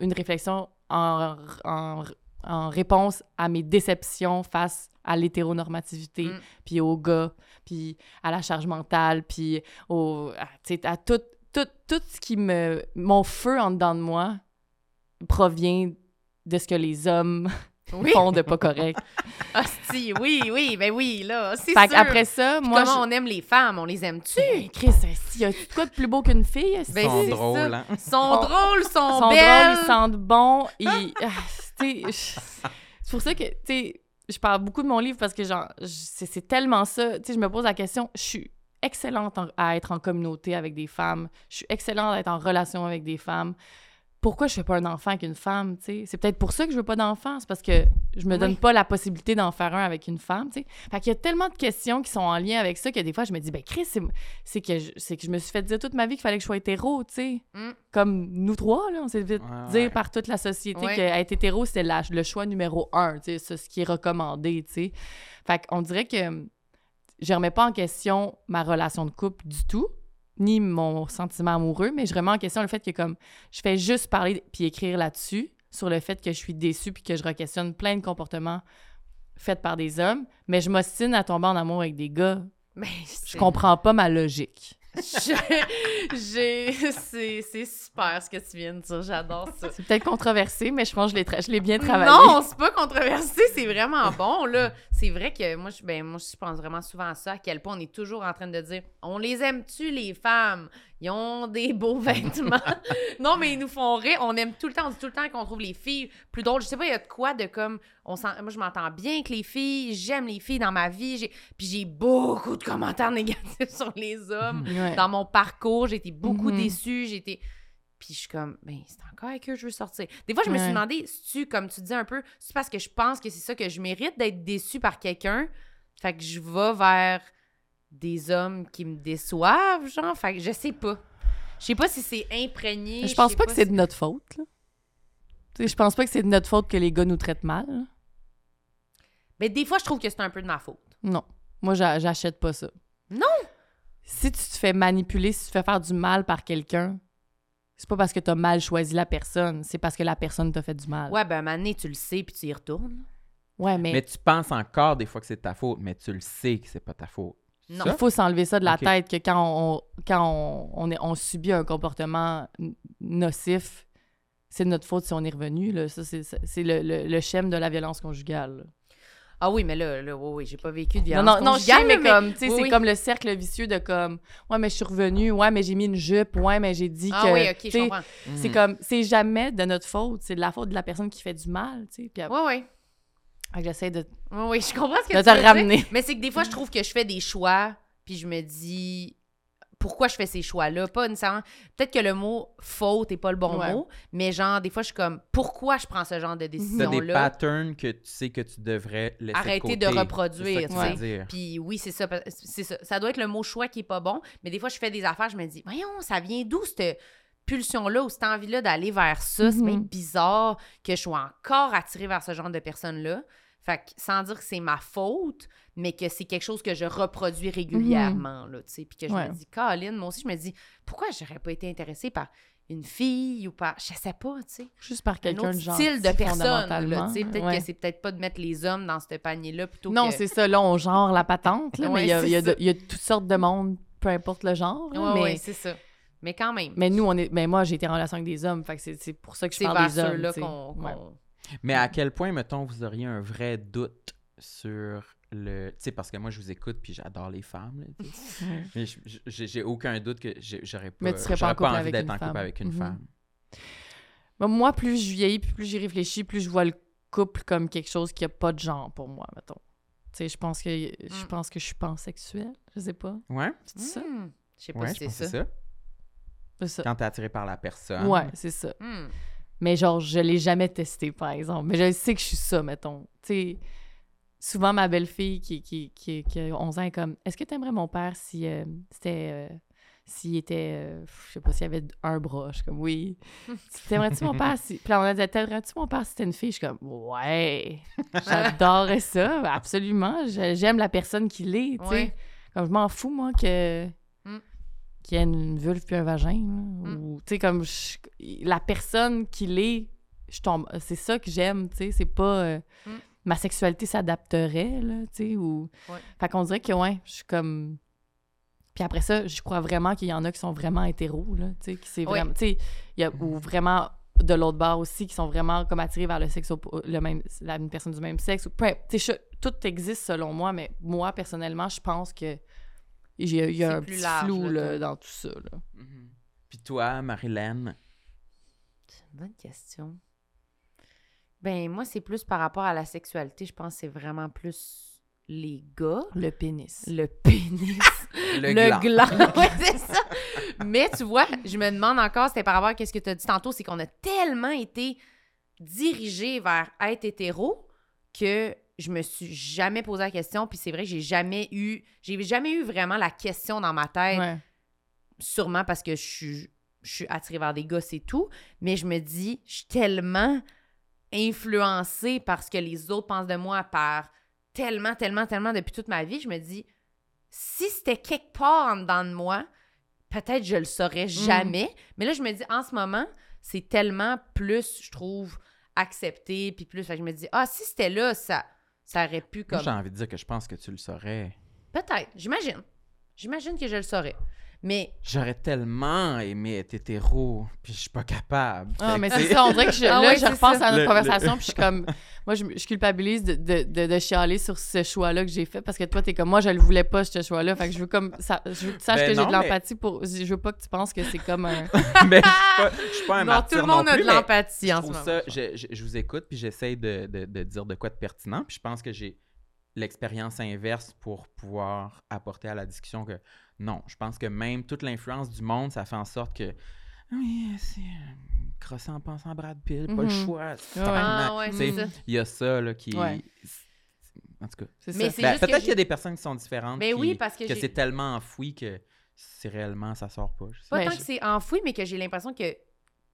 une réflexion en, en, en réponse à mes déceptions face à l'hétéronormativité, Mm. puis au gars, puis à la charge mentale, puis au, à, tu sais, à tout, tout, tout ce qui me... Mon feu en dedans de moi provient de ce que les hommes Oui. font de pas correct. Hostie, oui, oui, ben oui, là, c'est fait sûr. qu'après ça, Puis moi, comment je... on aime les femmes, on les aime-tu? Hey, Chris, y a quoi de plus beau qu'une fille? Ben, Ils sont c'est drôles, ça. hein? Ils sont Oh. drôles, ils sont, Ils sont belles. drôles, ils sentent bon. Ils... ah, tu sais, je- c'est pour ça que, tu sais, je parle beaucoup de mon livre parce que, c'est tellement ça. Tu je me pose la question, je suis excellente en- à être en communauté avec des femmes. Je suis excellente à être en relation avec des femmes. Pourquoi je fais pas un enfant avec une femme, tu? C'est peut-être pour ça que je veux pas d'enfant. Parce que je me donne pas la possibilité d'en faire un avec une femme, tu sais. Fait qu'il y a tellement de questions qui sont en lien avec ça que des fois, je me dis, ben Chris, c'est- c'est que, je- c'est que je me suis fait dire toute ma vie qu'il fallait que je sois hétéro, tu sais. Mm. Comme nous trois, là, on s'est fait Ouais, dire ouais. par toute la société Ouais. qu'être hétéro, c'était la- le choix numéro un, tu sais, c'est ce qui est recommandé, tu sais. Fait qu'on dirait que je remets pas en question ma relation de couple du tout, ni mon sentiment amoureux, mais je remets en question le fait que comme je fais juste parler puis écrire là-dessus, sur le fait que je suis déçue puis que je re-questionne plein de comportements faits par des hommes, mais je m'ostine à tomber en amour avec des gars. Ben, Je comprends pas ma logique. C'est c'est super ce que tu viens de dire, j'adore ça. C'est peut-être controversé, mais je pense que je l'ai je l'ai bien travaillé. Non, c'est pas controversé, c'est vraiment bon, là. C'est vrai que moi, je, ben, moi, je pense vraiment souvent à ça, à quel point on est toujours en train de dire on les aime-tu, les femmes? Ils ont des beaux vêtements. non, mais ils nous font rire. On aime tout le temps, on dit tout le temps qu'on trouve les filles plus drôles. Je sais pas, il y a de quoi de comme. On s'en- moi, je m'entends bien avec les filles, j'aime les filles dans ma vie, j'ai- puis j'ai beaucoup de commentaires négatifs sur les hommes. Ouais. Dans mon parcours, j'ai été beaucoup Mhm. déçue, j'ai été. Puis je suis comme, ben, c'est encore avec eux que je veux sortir. Des fois, je me suis demandé, si tu, comme tu dis un peu, c'est parce que je pense que c'est ça que je mérite d'être déçue par quelqu'un? Fait que je vais vers des hommes qui me déçoivent, genre. Fait que je sais pas. Je sais pas si c'est imprégné. Je pense pas que c'est de notre faute. Là. Tu sais, je pense pas que c'est de notre faute que les gars nous traitent mal. là. Mais des fois, je trouve que c'est un peu de ma faute. Non. Moi, j'a- j'achète pas ça. Non! Si tu te fais manipuler, si tu te fais faire du mal par quelqu'un, c'est pas parce que t'as mal choisi la personne, c'est parce que la personne t'a fait du mal. Ouais, ben, à un moment donné, tu le sais, puis tu y retournes. Ouais, mais, Mais tu penses encore des fois que c'est ta faute, mais tu le sais que c'est pas ta faute. Non. il faut s'enlever ça de la tête que quand on, quand on, on, est- on subit un comportement nocif, c'est de notre faute si on est revenu. Là. Ça, c'est, c'est le, le, le schème de la violence conjugale. là. Ah oui, mais là, là oui, oui, j'ai pas vécu de Non, violence non, non, conjugale, mais là, comme, tu sais, oui, c'est oui. comme le cercle vicieux de comme, ouais, mais je suis revenue, ouais, mais j'ai mis une jupe, ouais, mais j'ai dit Ah que. oui, ok, tu je sais, comprends. C'est Mhm. comme, c'est jamais de notre faute, c'est de la faute de la personne qui fait du mal, tu sais. Oui, oui. J'essaie de. Oui, oui, je comprends ce que De tu te veux dire, ramener. Mais c'est que des fois, je trouve que je fais des choix, puis je me dis pourquoi je fais ces choix-là? Pas nécessairement. Peut-être que le mot faute est pas le bon Ouais. mot, mais genre, des fois, je suis comme pourquoi je prends ce genre de des décision-là? patterns que tu sais que tu devrais laisser Arrêter de, reproduire, C'est ça que tu. Puis oui, c'est ça, c'est ça. Ça doit être le mot choix qui est pas bon, mais des fois, je fais des affaires, je me dis, voyons, ça vient d'où cette pulsion-là ou cette envie-là d'aller vers ça? C'est Mhm. bien bizarre que je sois encore attirée vers ce genre de personnes-là. Fait que sans dire que c'est ma faute, mais que c'est quelque chose que je reproduis régulièrement, là, tu sais. Puis que je Ouais. me dis, Caroline, moi aussi, je me dis, pourquoi j'aurais pas été intéressée par une fille ou par, je sais pas, tu sais Juste par un quelqu'un de gentil, style de personne. là, tu sais. Peut-être Ouais. que c'est peut-être pas de mettre les hommes dans ce panier-là plutôt Non, que... c'est ça, là, on genre la patente, là, Ouais, mais il y a, y, a y toutes sortes de monde, peu importe le genre. mais, c'est ça. Mais quand même. mais nous, on est. Mais moi, j'ai été en relation avec des hommes, fait que c'est c'est pour ça que je c'est parle vers des hommes. sais. qu'on... Ouais. qu'on- Mais à quel point, mettons, vous auriez un vrai doute sur le. Tu sais, parce que moi, je vous écoute puis j'adore les femmes. là. Ouais. Mais j'ai aucun doute que j'aurais pas, Mais tu serais pas en couple envie avec d'être une en couple femme. avec une Mhm. femme. Ben, moi, plus je vieillis, plus j'y réfléchis, plus je vois le couple comme quelque chose qui a pas de genre pour moi, mettons. Tu sais, je pense que je Mm. pense que je suis pansexuelle, je sais pas. Ouais, C'est ça? Hmm. Je sais pas ouais, si c'est ça. c'est ça. Ça. Quand t'es attiré par la personne. Ouais, c'est ça. Hmm. Mais genre, je l'ai jamais testé, par exemple. Mais je sais que je suis ça, mettons. Tu sais, souvent, ma belle-fille qui, qui, qui, qui a 11 ans est comme Est-ce que t'aimerais mon père si euh, c'était. euh, s'il était. euh, je sais pas, s'il avait un bras. Je suis comme Oui. T'aimerais-tu mon père si. Puis là, on a dit T'aimerais-tu mon père si c'était une fille Je suis comme Ouais. J'adorerais ça. Absolument. J'aime la personne qu'il est, tu sais. Ouais. Comme je m'en fous, moi, que. Mm. Qu'il y ait une vulve puis un vagin. là. Mm. Ou, tu sais, comme je- la personne qu'il est, je tombe. C'est ça que j'aime, tu sais. C'est pas. euh, Mm. Ma sexualité s'adapterait, là, tu sais. Ou. Ouais. Fait qu'on dirait que, ouais, je suis comme. Puis après ça, je crois vraiment qu'il y en a qui sont vraiment hétéros, là, tu sais. Qui c'est vraiment. Tu sais, il y a. Ou vraiment de l'autre bord aussi qui sont vraiment comme attirés vers le sexe le même la une personne du même sexe ou peu imp- tu sais, je- tout existe selon moi mais moi personnellement je pense que il y a un plus petit large, flou là, dans tout ça là. Mhm. Puis toi, Marilyn, C'est une bonne question. Ben, moi, c'est plus par rapport à la sexualité. Je pense que c'est vraiment plus les gars. le pénis Le pénis. le, le gland. gland. Ouais, c'est ça. Mais tu vois, je me demande encore, c'était par rapport à ce que tu as dit tantôt, c'est qu'on a tellement été dirigé vers être hétéro que je me suis jamais posé la question. Puis c'est vrai que j'ai jamais eu, j'ai jamais eu vraiment la question dans ma tête, ouais sûrement parce que je suis, je suis attirée vers des gars, c'est tout. Mais je me dis, je suis tellement influencée par ce que les autres pensent de moi, par tellement, tellement, tellement depuis toute ma vie. Je me dis, si c'était quelque part en dedans de moi, peut-être je le saurais jamais. Mais là, je me dis, en ce moment, c'est tellement plus, je trouve, accepté, puis plus. Fait que je me dis, ah, si c'était là, ça, ça aurait pu Moi, comme. j'ai envie de dire que je pense que tu le saurais. Peut-être, j'imagine. J'imagine que je le saurais. Mais J'aurais tellement aimé être hétéro, puis je suis pas capable. Ah, mais c'est ça, on dirait que je, Ah là, ouais, je repense ça. à notre Le- conversation, puis je suis comme, moi, je, je culpabilise de, de, de, de chialer sur ce choix-là que j'ai fait, parce que toi, t'es comme, moi, je le voulais pas, ce choix-là, fait que je veux comme, ça, je veux que tu saches Ben que j'ai de mais- l'empathie pour, je veux pas que tu penses que c'est comme un... mais je suis pas, je suis pas un non, martyr tout le monde non a plus, de l'empathie je en ce moment. ça, je, je- je vous écoute, puis j'essaye de, de- de dire de quoi de pertinent, puis je pense que j'ai l'expérience inverse pour pouvoir apporter à la discussion que non, je pense que même toute l'influence du monde, ça fait en sorte que oui, c'est euh, crosser en pensant Brad Pitt, pas le Mhm. choix. Ouais. Ah ouais. Il y a ça là, qui. Ouais. En tout cas. C'est Mais Ben, juste que Peut-être qu'il y a des personnes qui sont différentes. Ben qui- oui, parce que que c'est tellement enfoui que c'est réellement, ça sort pas. je sais Pas Ben, tant je- que c'est enfoui, mais que j'ai l'impression que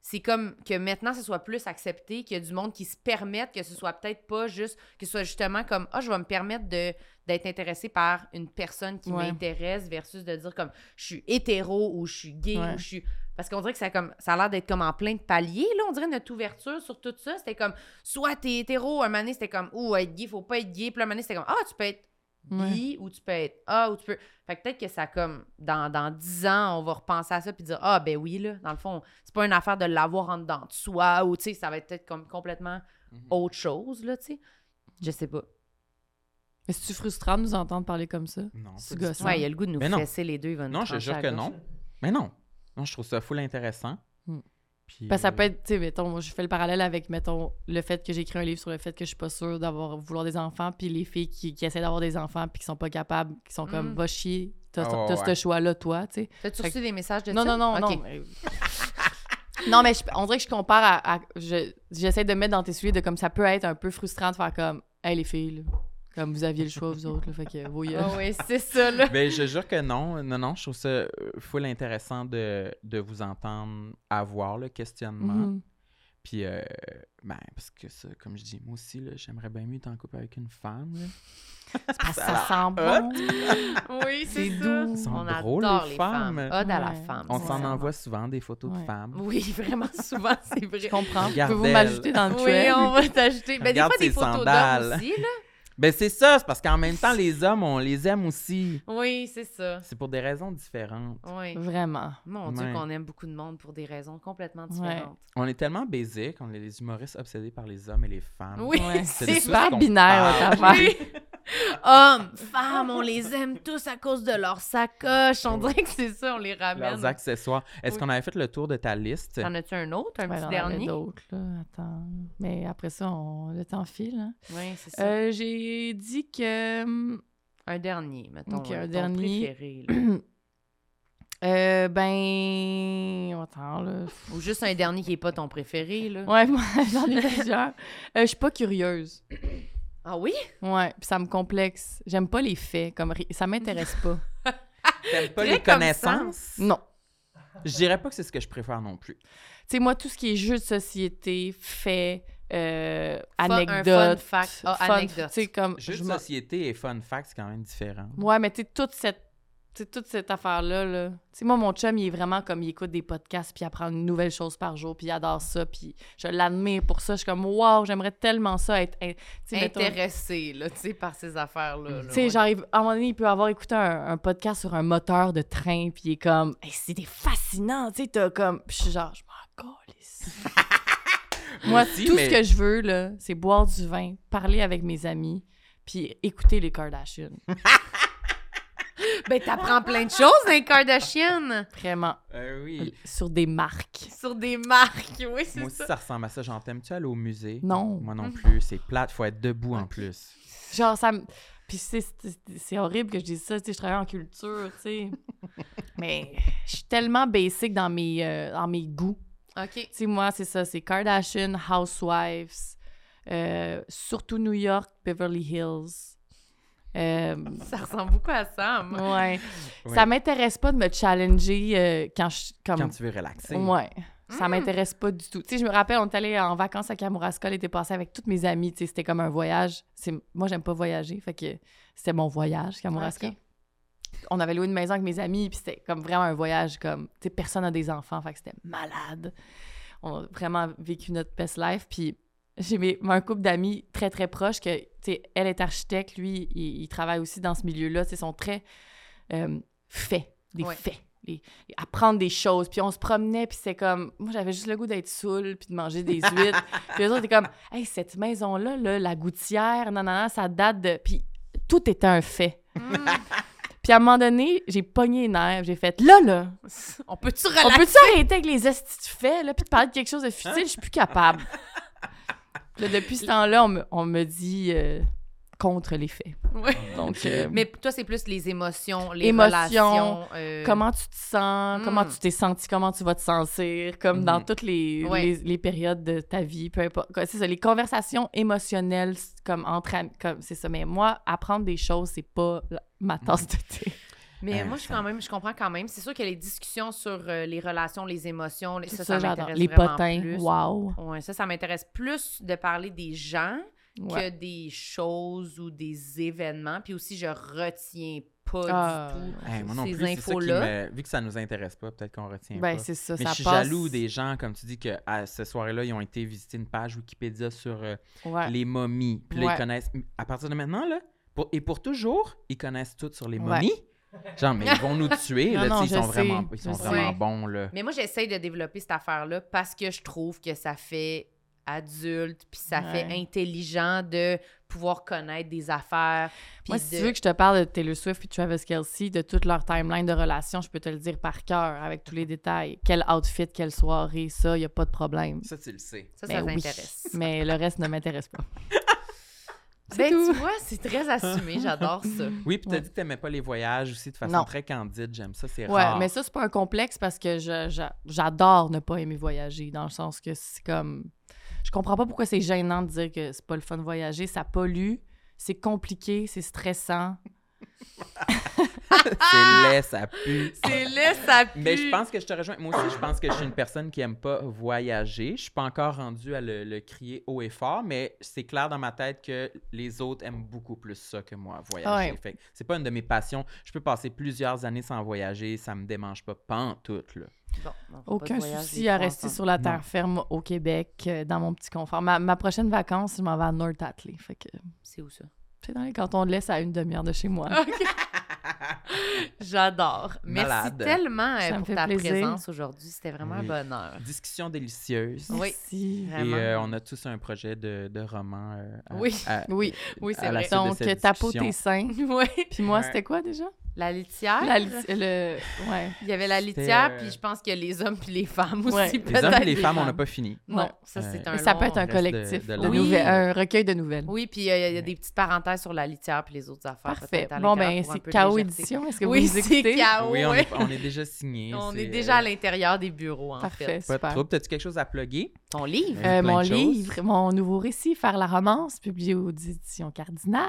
c'est comme que maintenant ce soit plus accepté, qu'il y a du monde qui se permette que ce soit peut-être pas juste, que ce soit justement comme ah, je vais me permettre de d'être intéressé par une personne qui Ouais. m'intéresse versus de dire comme je suis hétéro ou je suis gay Ouais. ou je suis parce qu'on dirait que ça a comme ça a l'air d'être comme en plein de paliers là, on dirait notre ouverture sur tout ça, c'était comme soit t'es hétéro, un moment c'était comme ou être gay, faut pas être gay, puis un moment c'était comme ah, tu peux être bi ou tu peux être ah ou tu peux fait que peut-être que ça comme dans, dans 10 ans on va repenser à ça puis dire ah ben oui là dans le fond c'est pas une affaire de l'avoir en dedans de soi ou tu sais ça va être peut-être comme complètement Mhm. autre chose là tu sais je sais pas Mais c'est-tu frustrant de nous entendre parler comme ça? Non, C'est gossant. ouais il y a le goût de nous fesser les deux il va nous Non, je jure que non. Mais non. Non, je trouve ça full intéressant. Hmm. Puis, Parce que ça euh, peut être, tu sais, mettons, moi, je fais le parallèle avec, mettons, le fait que j'ai écrit un livre sur le fait que je suis pas sûre d'avoir vouloir des enfants, puis les filles qui, qui essaient d'avoir des enfants, puis qui sont pas capables, qui sont comme, Mm. va chier, t'as t'as ouais, ce choix-là, toi, tu sais. T'as-tu reçu des messages de Non, ça? non, non, Ok. non. mais- non, mais je- on dirait que je compare à. à- je- J'essaie de me mettre dans tes souliers de comme ça peut être un peu frustrant de faire comme, hey, les filles, là, comme vous aviez le choix, vous autres, là, fait que, gueules. Ah oui c'est ça là Ben, je jure que non. Non, non, je trouve ça euh, full intéressant de, de vous entendre avoir le questionnement. Mhm. Puis, euh, ben, parce que ça, comme je dis, moi aussi, là, j'aimerais bien mieux être en couple avec une femme. là. Ça sent bon. oui c'est doux Ils sont on drôles, adore les les femmes. femmes Ode à la femme On s'en envoie souvent des photos de femmes. oui vraiment souvent c'est Je vrai comprends. Regarde Pouvez-vous elle. m'ajouter dans le oui on va t'ajouter ben, des Regarde fois des photos sandales. d'hommes aussi là Ben, c'est ça, c'est parce qu'en même temps, les hommes, on les aime aussi. oui c'est ça C'est pour des raisons différentes. oui Vraiment. Mon Dieu, Ouais. qu'on aime beaucoup de monde pour des raisons complètement différentes. On est tellement basic, on est les humoristes obsédés par les hommes et les femmes. Oui, Ouais. C'est super binaire, Hommes, femmes, on les aime tous à cause de leur sacoche. On dirait que c'est ça, on les ramène. Leurs accessoires. Est-ce Oui. qu'on avait fait le tour de ta liste? T'en as-tu un autre, un Ouais, petit dernier? d'autres, là. Attends. Mais après ça, on... le temps file. Hein. Oui, c'est ça. Euh, J'ai dit que. hum, un dernier, mettons. Ok, euh, un ton dernier. préféré, là. euh, ben. Attends, là. Ou juste un dernier qui est pas ton préféré, là. Ouais, moi, j'en ai plusieurs. Euh, je suis pas curieuse. Ah oui? Ouais, puis ça me complexe. J'aime pas les faits. Comme ri- Ça m'intéresse pas. T'aimes pas Très les comme connaissances? Non. Je dirais pas que c'est ce que je préfère non plus. Tu sais, moi, tout ce qui est jeu de société, faits, euh, un anecdotes. fun fact. Ah, fun- anecdote. Tu sais, comme. Jeu je de m'en- société et fun fact, c'est quand même différent. Ouais, mais tu sais, toute cette. Tu sais, toute cette affaire-là, là. Tu sais, moi, mon chum, il est vraiment comme, il écoute des podcasts, puis il apprend une nouvelle chose par jour, puis il adore ça, puis je l'admire pour ça. Je suis comme, wow, j'aimerais tellement ça être. mettons- Intéressé, là, tu sais, par ces affaires-là. là, Tu sais, ouais. j'arrive, à un moment donné, il peut avoir écouté un, un podcast sur un moteur de train, puis il est comme, Hey, c'était fascinant, tu sais, t'as comme. Puis je suis genre, je m'en. Moi, aussi, tout mais- ce que je veux, là, c'est boire du vin, parler avec mes amis, puis écouter les Kardashians. Ben, t'apprends plein de choses dans les Kardashians. Vraiment. Euh, oui. Sur des marques. Sur des marques, oui, c'est Moi aussi, ça. ça ressemble à ça. J'en t'aimes-tu aller au musée? Non. Moi non plus. C'est plate. Faut être debout en plus. Genre, ça me. Puis c'est- c'est c'est horrible que je dise ça, tu sais, je travaille en culture, tu sais. Mais je suis tellement basic dans mes, euh, dans mes goûts. OK. Tu sais, moi, c'est ça, c'est Kardashian, Housewives, euh, surtout New York, Beverly Hills. Euh, Ça ressemble beaucoup à ça, moi. ouais. Ouais. Ça m'intéresse pas de me challenger euh, quand je. Comme, Quand tu veux relaxer. Ouais. Ça Mm. m'intéresse pas du tout. Tu sais, je me rappelle, on est allé en vacances à Kamouraska l'été passé avec toutes mes amies. Tu sais, c'était comme un voyage. C'est... Moi, j'aime pas voyager, fait que c'était mon voyage, Kamouraska. On avait loué une maison avec mes amis, puis c'était comme vraiment un voyage comme... Tu sais, personne n'a des enfants, fait que c'était malade. On a vraiment vécu notre best life, puis j'ai mes- un couple d'amis très, très proches que, tu elle est architecte, lui, il, il travaille aussi dans ce milieu-là. Ils sont très euh, faits, des Ouais. faits. Les- apprendre des choses. Puis on se promenait, puis c'est comme... Moi, j'avais juste le goût d'être saoul, puis de manger des huîtres. puis les autres étaient comme, « Hey, cette maison-là, là, la gouttière, non, non, non, ça date de... » Puis tout était un fait. Mm. Puis à un moment donné, j'ai pogné les nerfs, j'ai fait, là, là, On peut-tu on relaxer? peut-tu arrêter avec les estis de faits, là, puis de parler de quelque chose de futile? Je suis plus capable. Là, depuis ce temps-là, on me, on me dit euh, contre les faits. Ouais. Donc, euh, Mais toi, c'est plus les émotions, les Émotions, relations. euh, comment tu te sens, Mm. comment tu t'es senti, comment tu vas te sentir, comme dans Mhm. toutes les, Ouais. les, les périodes de ta vie, peu importe. C'est ça, les conversations émotionnelles, c'est comme entre amis, comme c'est ça. Mais moi, apprendre des choses, c'est pas ma tasse de thé. Mais Euh, moi, je, suis ça- quand même, je comprends quand même. C'est sûr que les discussions sur euh, les relations, les émotions, les- Tout ça, ça, m'intéresse Les vraiment potins, plus. wow. Ouais, ça, ça m'intéresse plus de parler des gens Ouais. que des choses ou des événements. Puis aussi, je retiens pas Ah, du tout Hey, moi non ces infos-là. Vu que ça nous intéresse pas, peut-être qu'on retient Ben, pas. c'est ça, Mais ça je suis passe. jaloux des gens, comme tu dis, que à ce soir-là, ils ont été visiter une page Wikipédia sur euh, Ouais. les momies. Puis là, Ouais. ils connaissent. À partir de maintenant, là, pour- et pour toujours, ils connaissent tout sur les Ouais. momies. Genre, mais ils vont nous tuer. Là, non, ils sont sais, vraiment, ils sont vraiment bons, là. Mais moi, j'essaye de développer cette affaire-là parce que je trouve que ça fait adulte, puis ça fait intelligent de pouvoir connaître des affaires. Moi, si tu veux que je te parle de Taylor Swift et Travis Kelsey, de toute leur timeline de relation, je peux te le dire par cœur, avec tous les détails. Quel outfit, quelle soirée, ça, il n'y a pas de problème. Ça, tu le sais. Ça, Ben ça oui. t'intéresse. Mais le reste ne m'intéresse pas. C'est Ben, tout. tu vois, c'est très assumé, j'adore ça. Oui, puis t'as Ouais. dit que t'aimais pas les voyages aussi de façon Non. très candide. J'aime ça, c'est Ouais, rare. mais ça, c'est pas un complexe parce que j'adore ne pas aimer voyager, dans le sens que c'est comme. Je comprends pas pourquoi c'est gênant de dire que c'est pas le fun de voyager. Ça pollue, c'est compliqué, c'est stressant. c'est laid, ça pue. C'est là, ça pue. Mais je pense que je te rejoins. Moi aussi, je pense que je suis une personne qui aime pas voyager. Je suis pas encore rendue à le, le crier haut et fort, mais c'est clair dans ma tête que les autres aiment beaucoup plus ça que moi, voyager. Ouais. Fait c'est pas une de mes passions. Je peux passer plusieurs années sans voyager, ça me démange pas, pas en tout, là. Bon, Aucun souci à rester ensemble. sur la terre Non. ferme au Québec, euh, dans mon petit confort. Ma, ma prochaine vacance, je m'en vais à North Atlee. Fait que C'est où ça? Dans les cantons de l'Est à une demi-heure de chez moi. J'adore. Merci Malade. tellement euh, Ça me pour fait ta plaisir. présence aujourd'hui. C'était vraiment Oui. un bonheur. Discussion délicieuse. Oui. Merci. Et euh, on a tous un projet de, de roman. euh, à- Oui. à- Oui. Oui, c'est la vrai. Donc, ta peau, tes seins. Oui. Puis moi, Ouais. c'était quoi déjà? La litière. La lit- le... Ouais. Il y avait la litière, euh, puis je pense que les hommes puis les femmes aussi. Ouais. Les hommes et les femmes, on n'a pas fini. Non, Ouais. ça, c'est Euh, un ça long- peut être un de- collectif, de nouvelles- un recueil de nouvelles. Oui, puis euh, il y a des petites parenthèses sur la litière puis les autres affaires. Parfait. à Bon, ben, c'est KO. Édition. Est-ce que Oui, vous écoutez? KO. oui, on est, on est déjà signé. On est déjà euh, à l'intérieur des bureaux, en Parfait, fait. Pas de. T'as-tu quelque chose à plugger? Ton livre? Euh, Euh, mon livre, mon nouveau récit, Faire la romance, publié aux éditions Cardinal,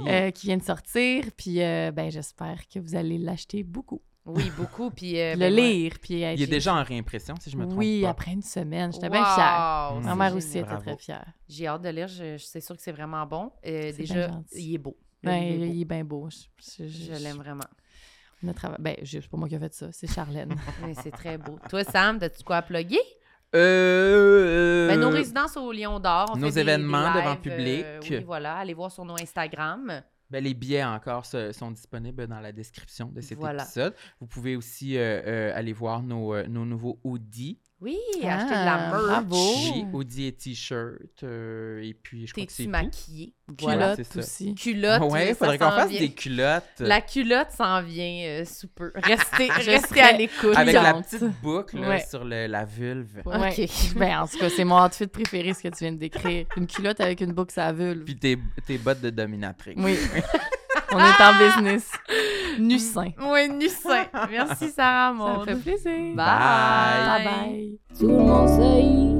Oui. euh, qui vient de sortir. Puis, euh, ben, j'espère que vous allez l'acheter beaucoup. Oui, beaucoup. Puis, euh, le ben, moi- lire. Puis, être- Il est déjà en réimpression, si je me trompe Oui, pas. après une semaine. J'étais bien fière. Ma mère aussi était Bravo. très fière. J'ai hâte de lire. Je, je- c'est sûr que c'est vraiment bon. Euh, déjà, bien il est beau. Le Ben, livre est beau. il est bien beau. Je, je- Je je- l'aime vraiment. on a trava- Ben, c'est pas moi qui ai fait ça, c'est Charlène. Mais c'est très beau. Toi, Sam, as-tu quoi à plugger? Euh, Ben, nos résidences au Lion d'Or. on nos fait des- des événements devant public. euh, oui, voilà. Allez voir sur nos Instagram. Ben, les billets encore se- sont disponibles dans la description de cet Voilà. épisode. Vous pouvez aussi euh, euh, aller voir nos, euh, nos nouveaux hoodies Oui, Ah, acheter de la merch. bravo. Oui, Audi et t-shirt. euh, et puis, je crois que c'est maquillée? Voilà, Culotte c'est ça. aussi. Culotte, ouais, là, faudrait qu'on s'en fasse vient. des culottes. La culotte s'en vient euh, sous peu. Restez, restez à l'écoute. Avec la petite boucle là, Ouais. sur le- la vulve. Ouais. Ok. Ben, en tout cas, c'est mon outfit préféré, ce que tu viens de décrire. Une culotte avec une boucle à vulve. Puis tes, tes bottes de dominatrix. Oui. On est en business. Nu sain. Oui, nu sain. Merci, Sarah Ça me Maud. fait plaisir. Bye. Bye bye. Tout le monde sait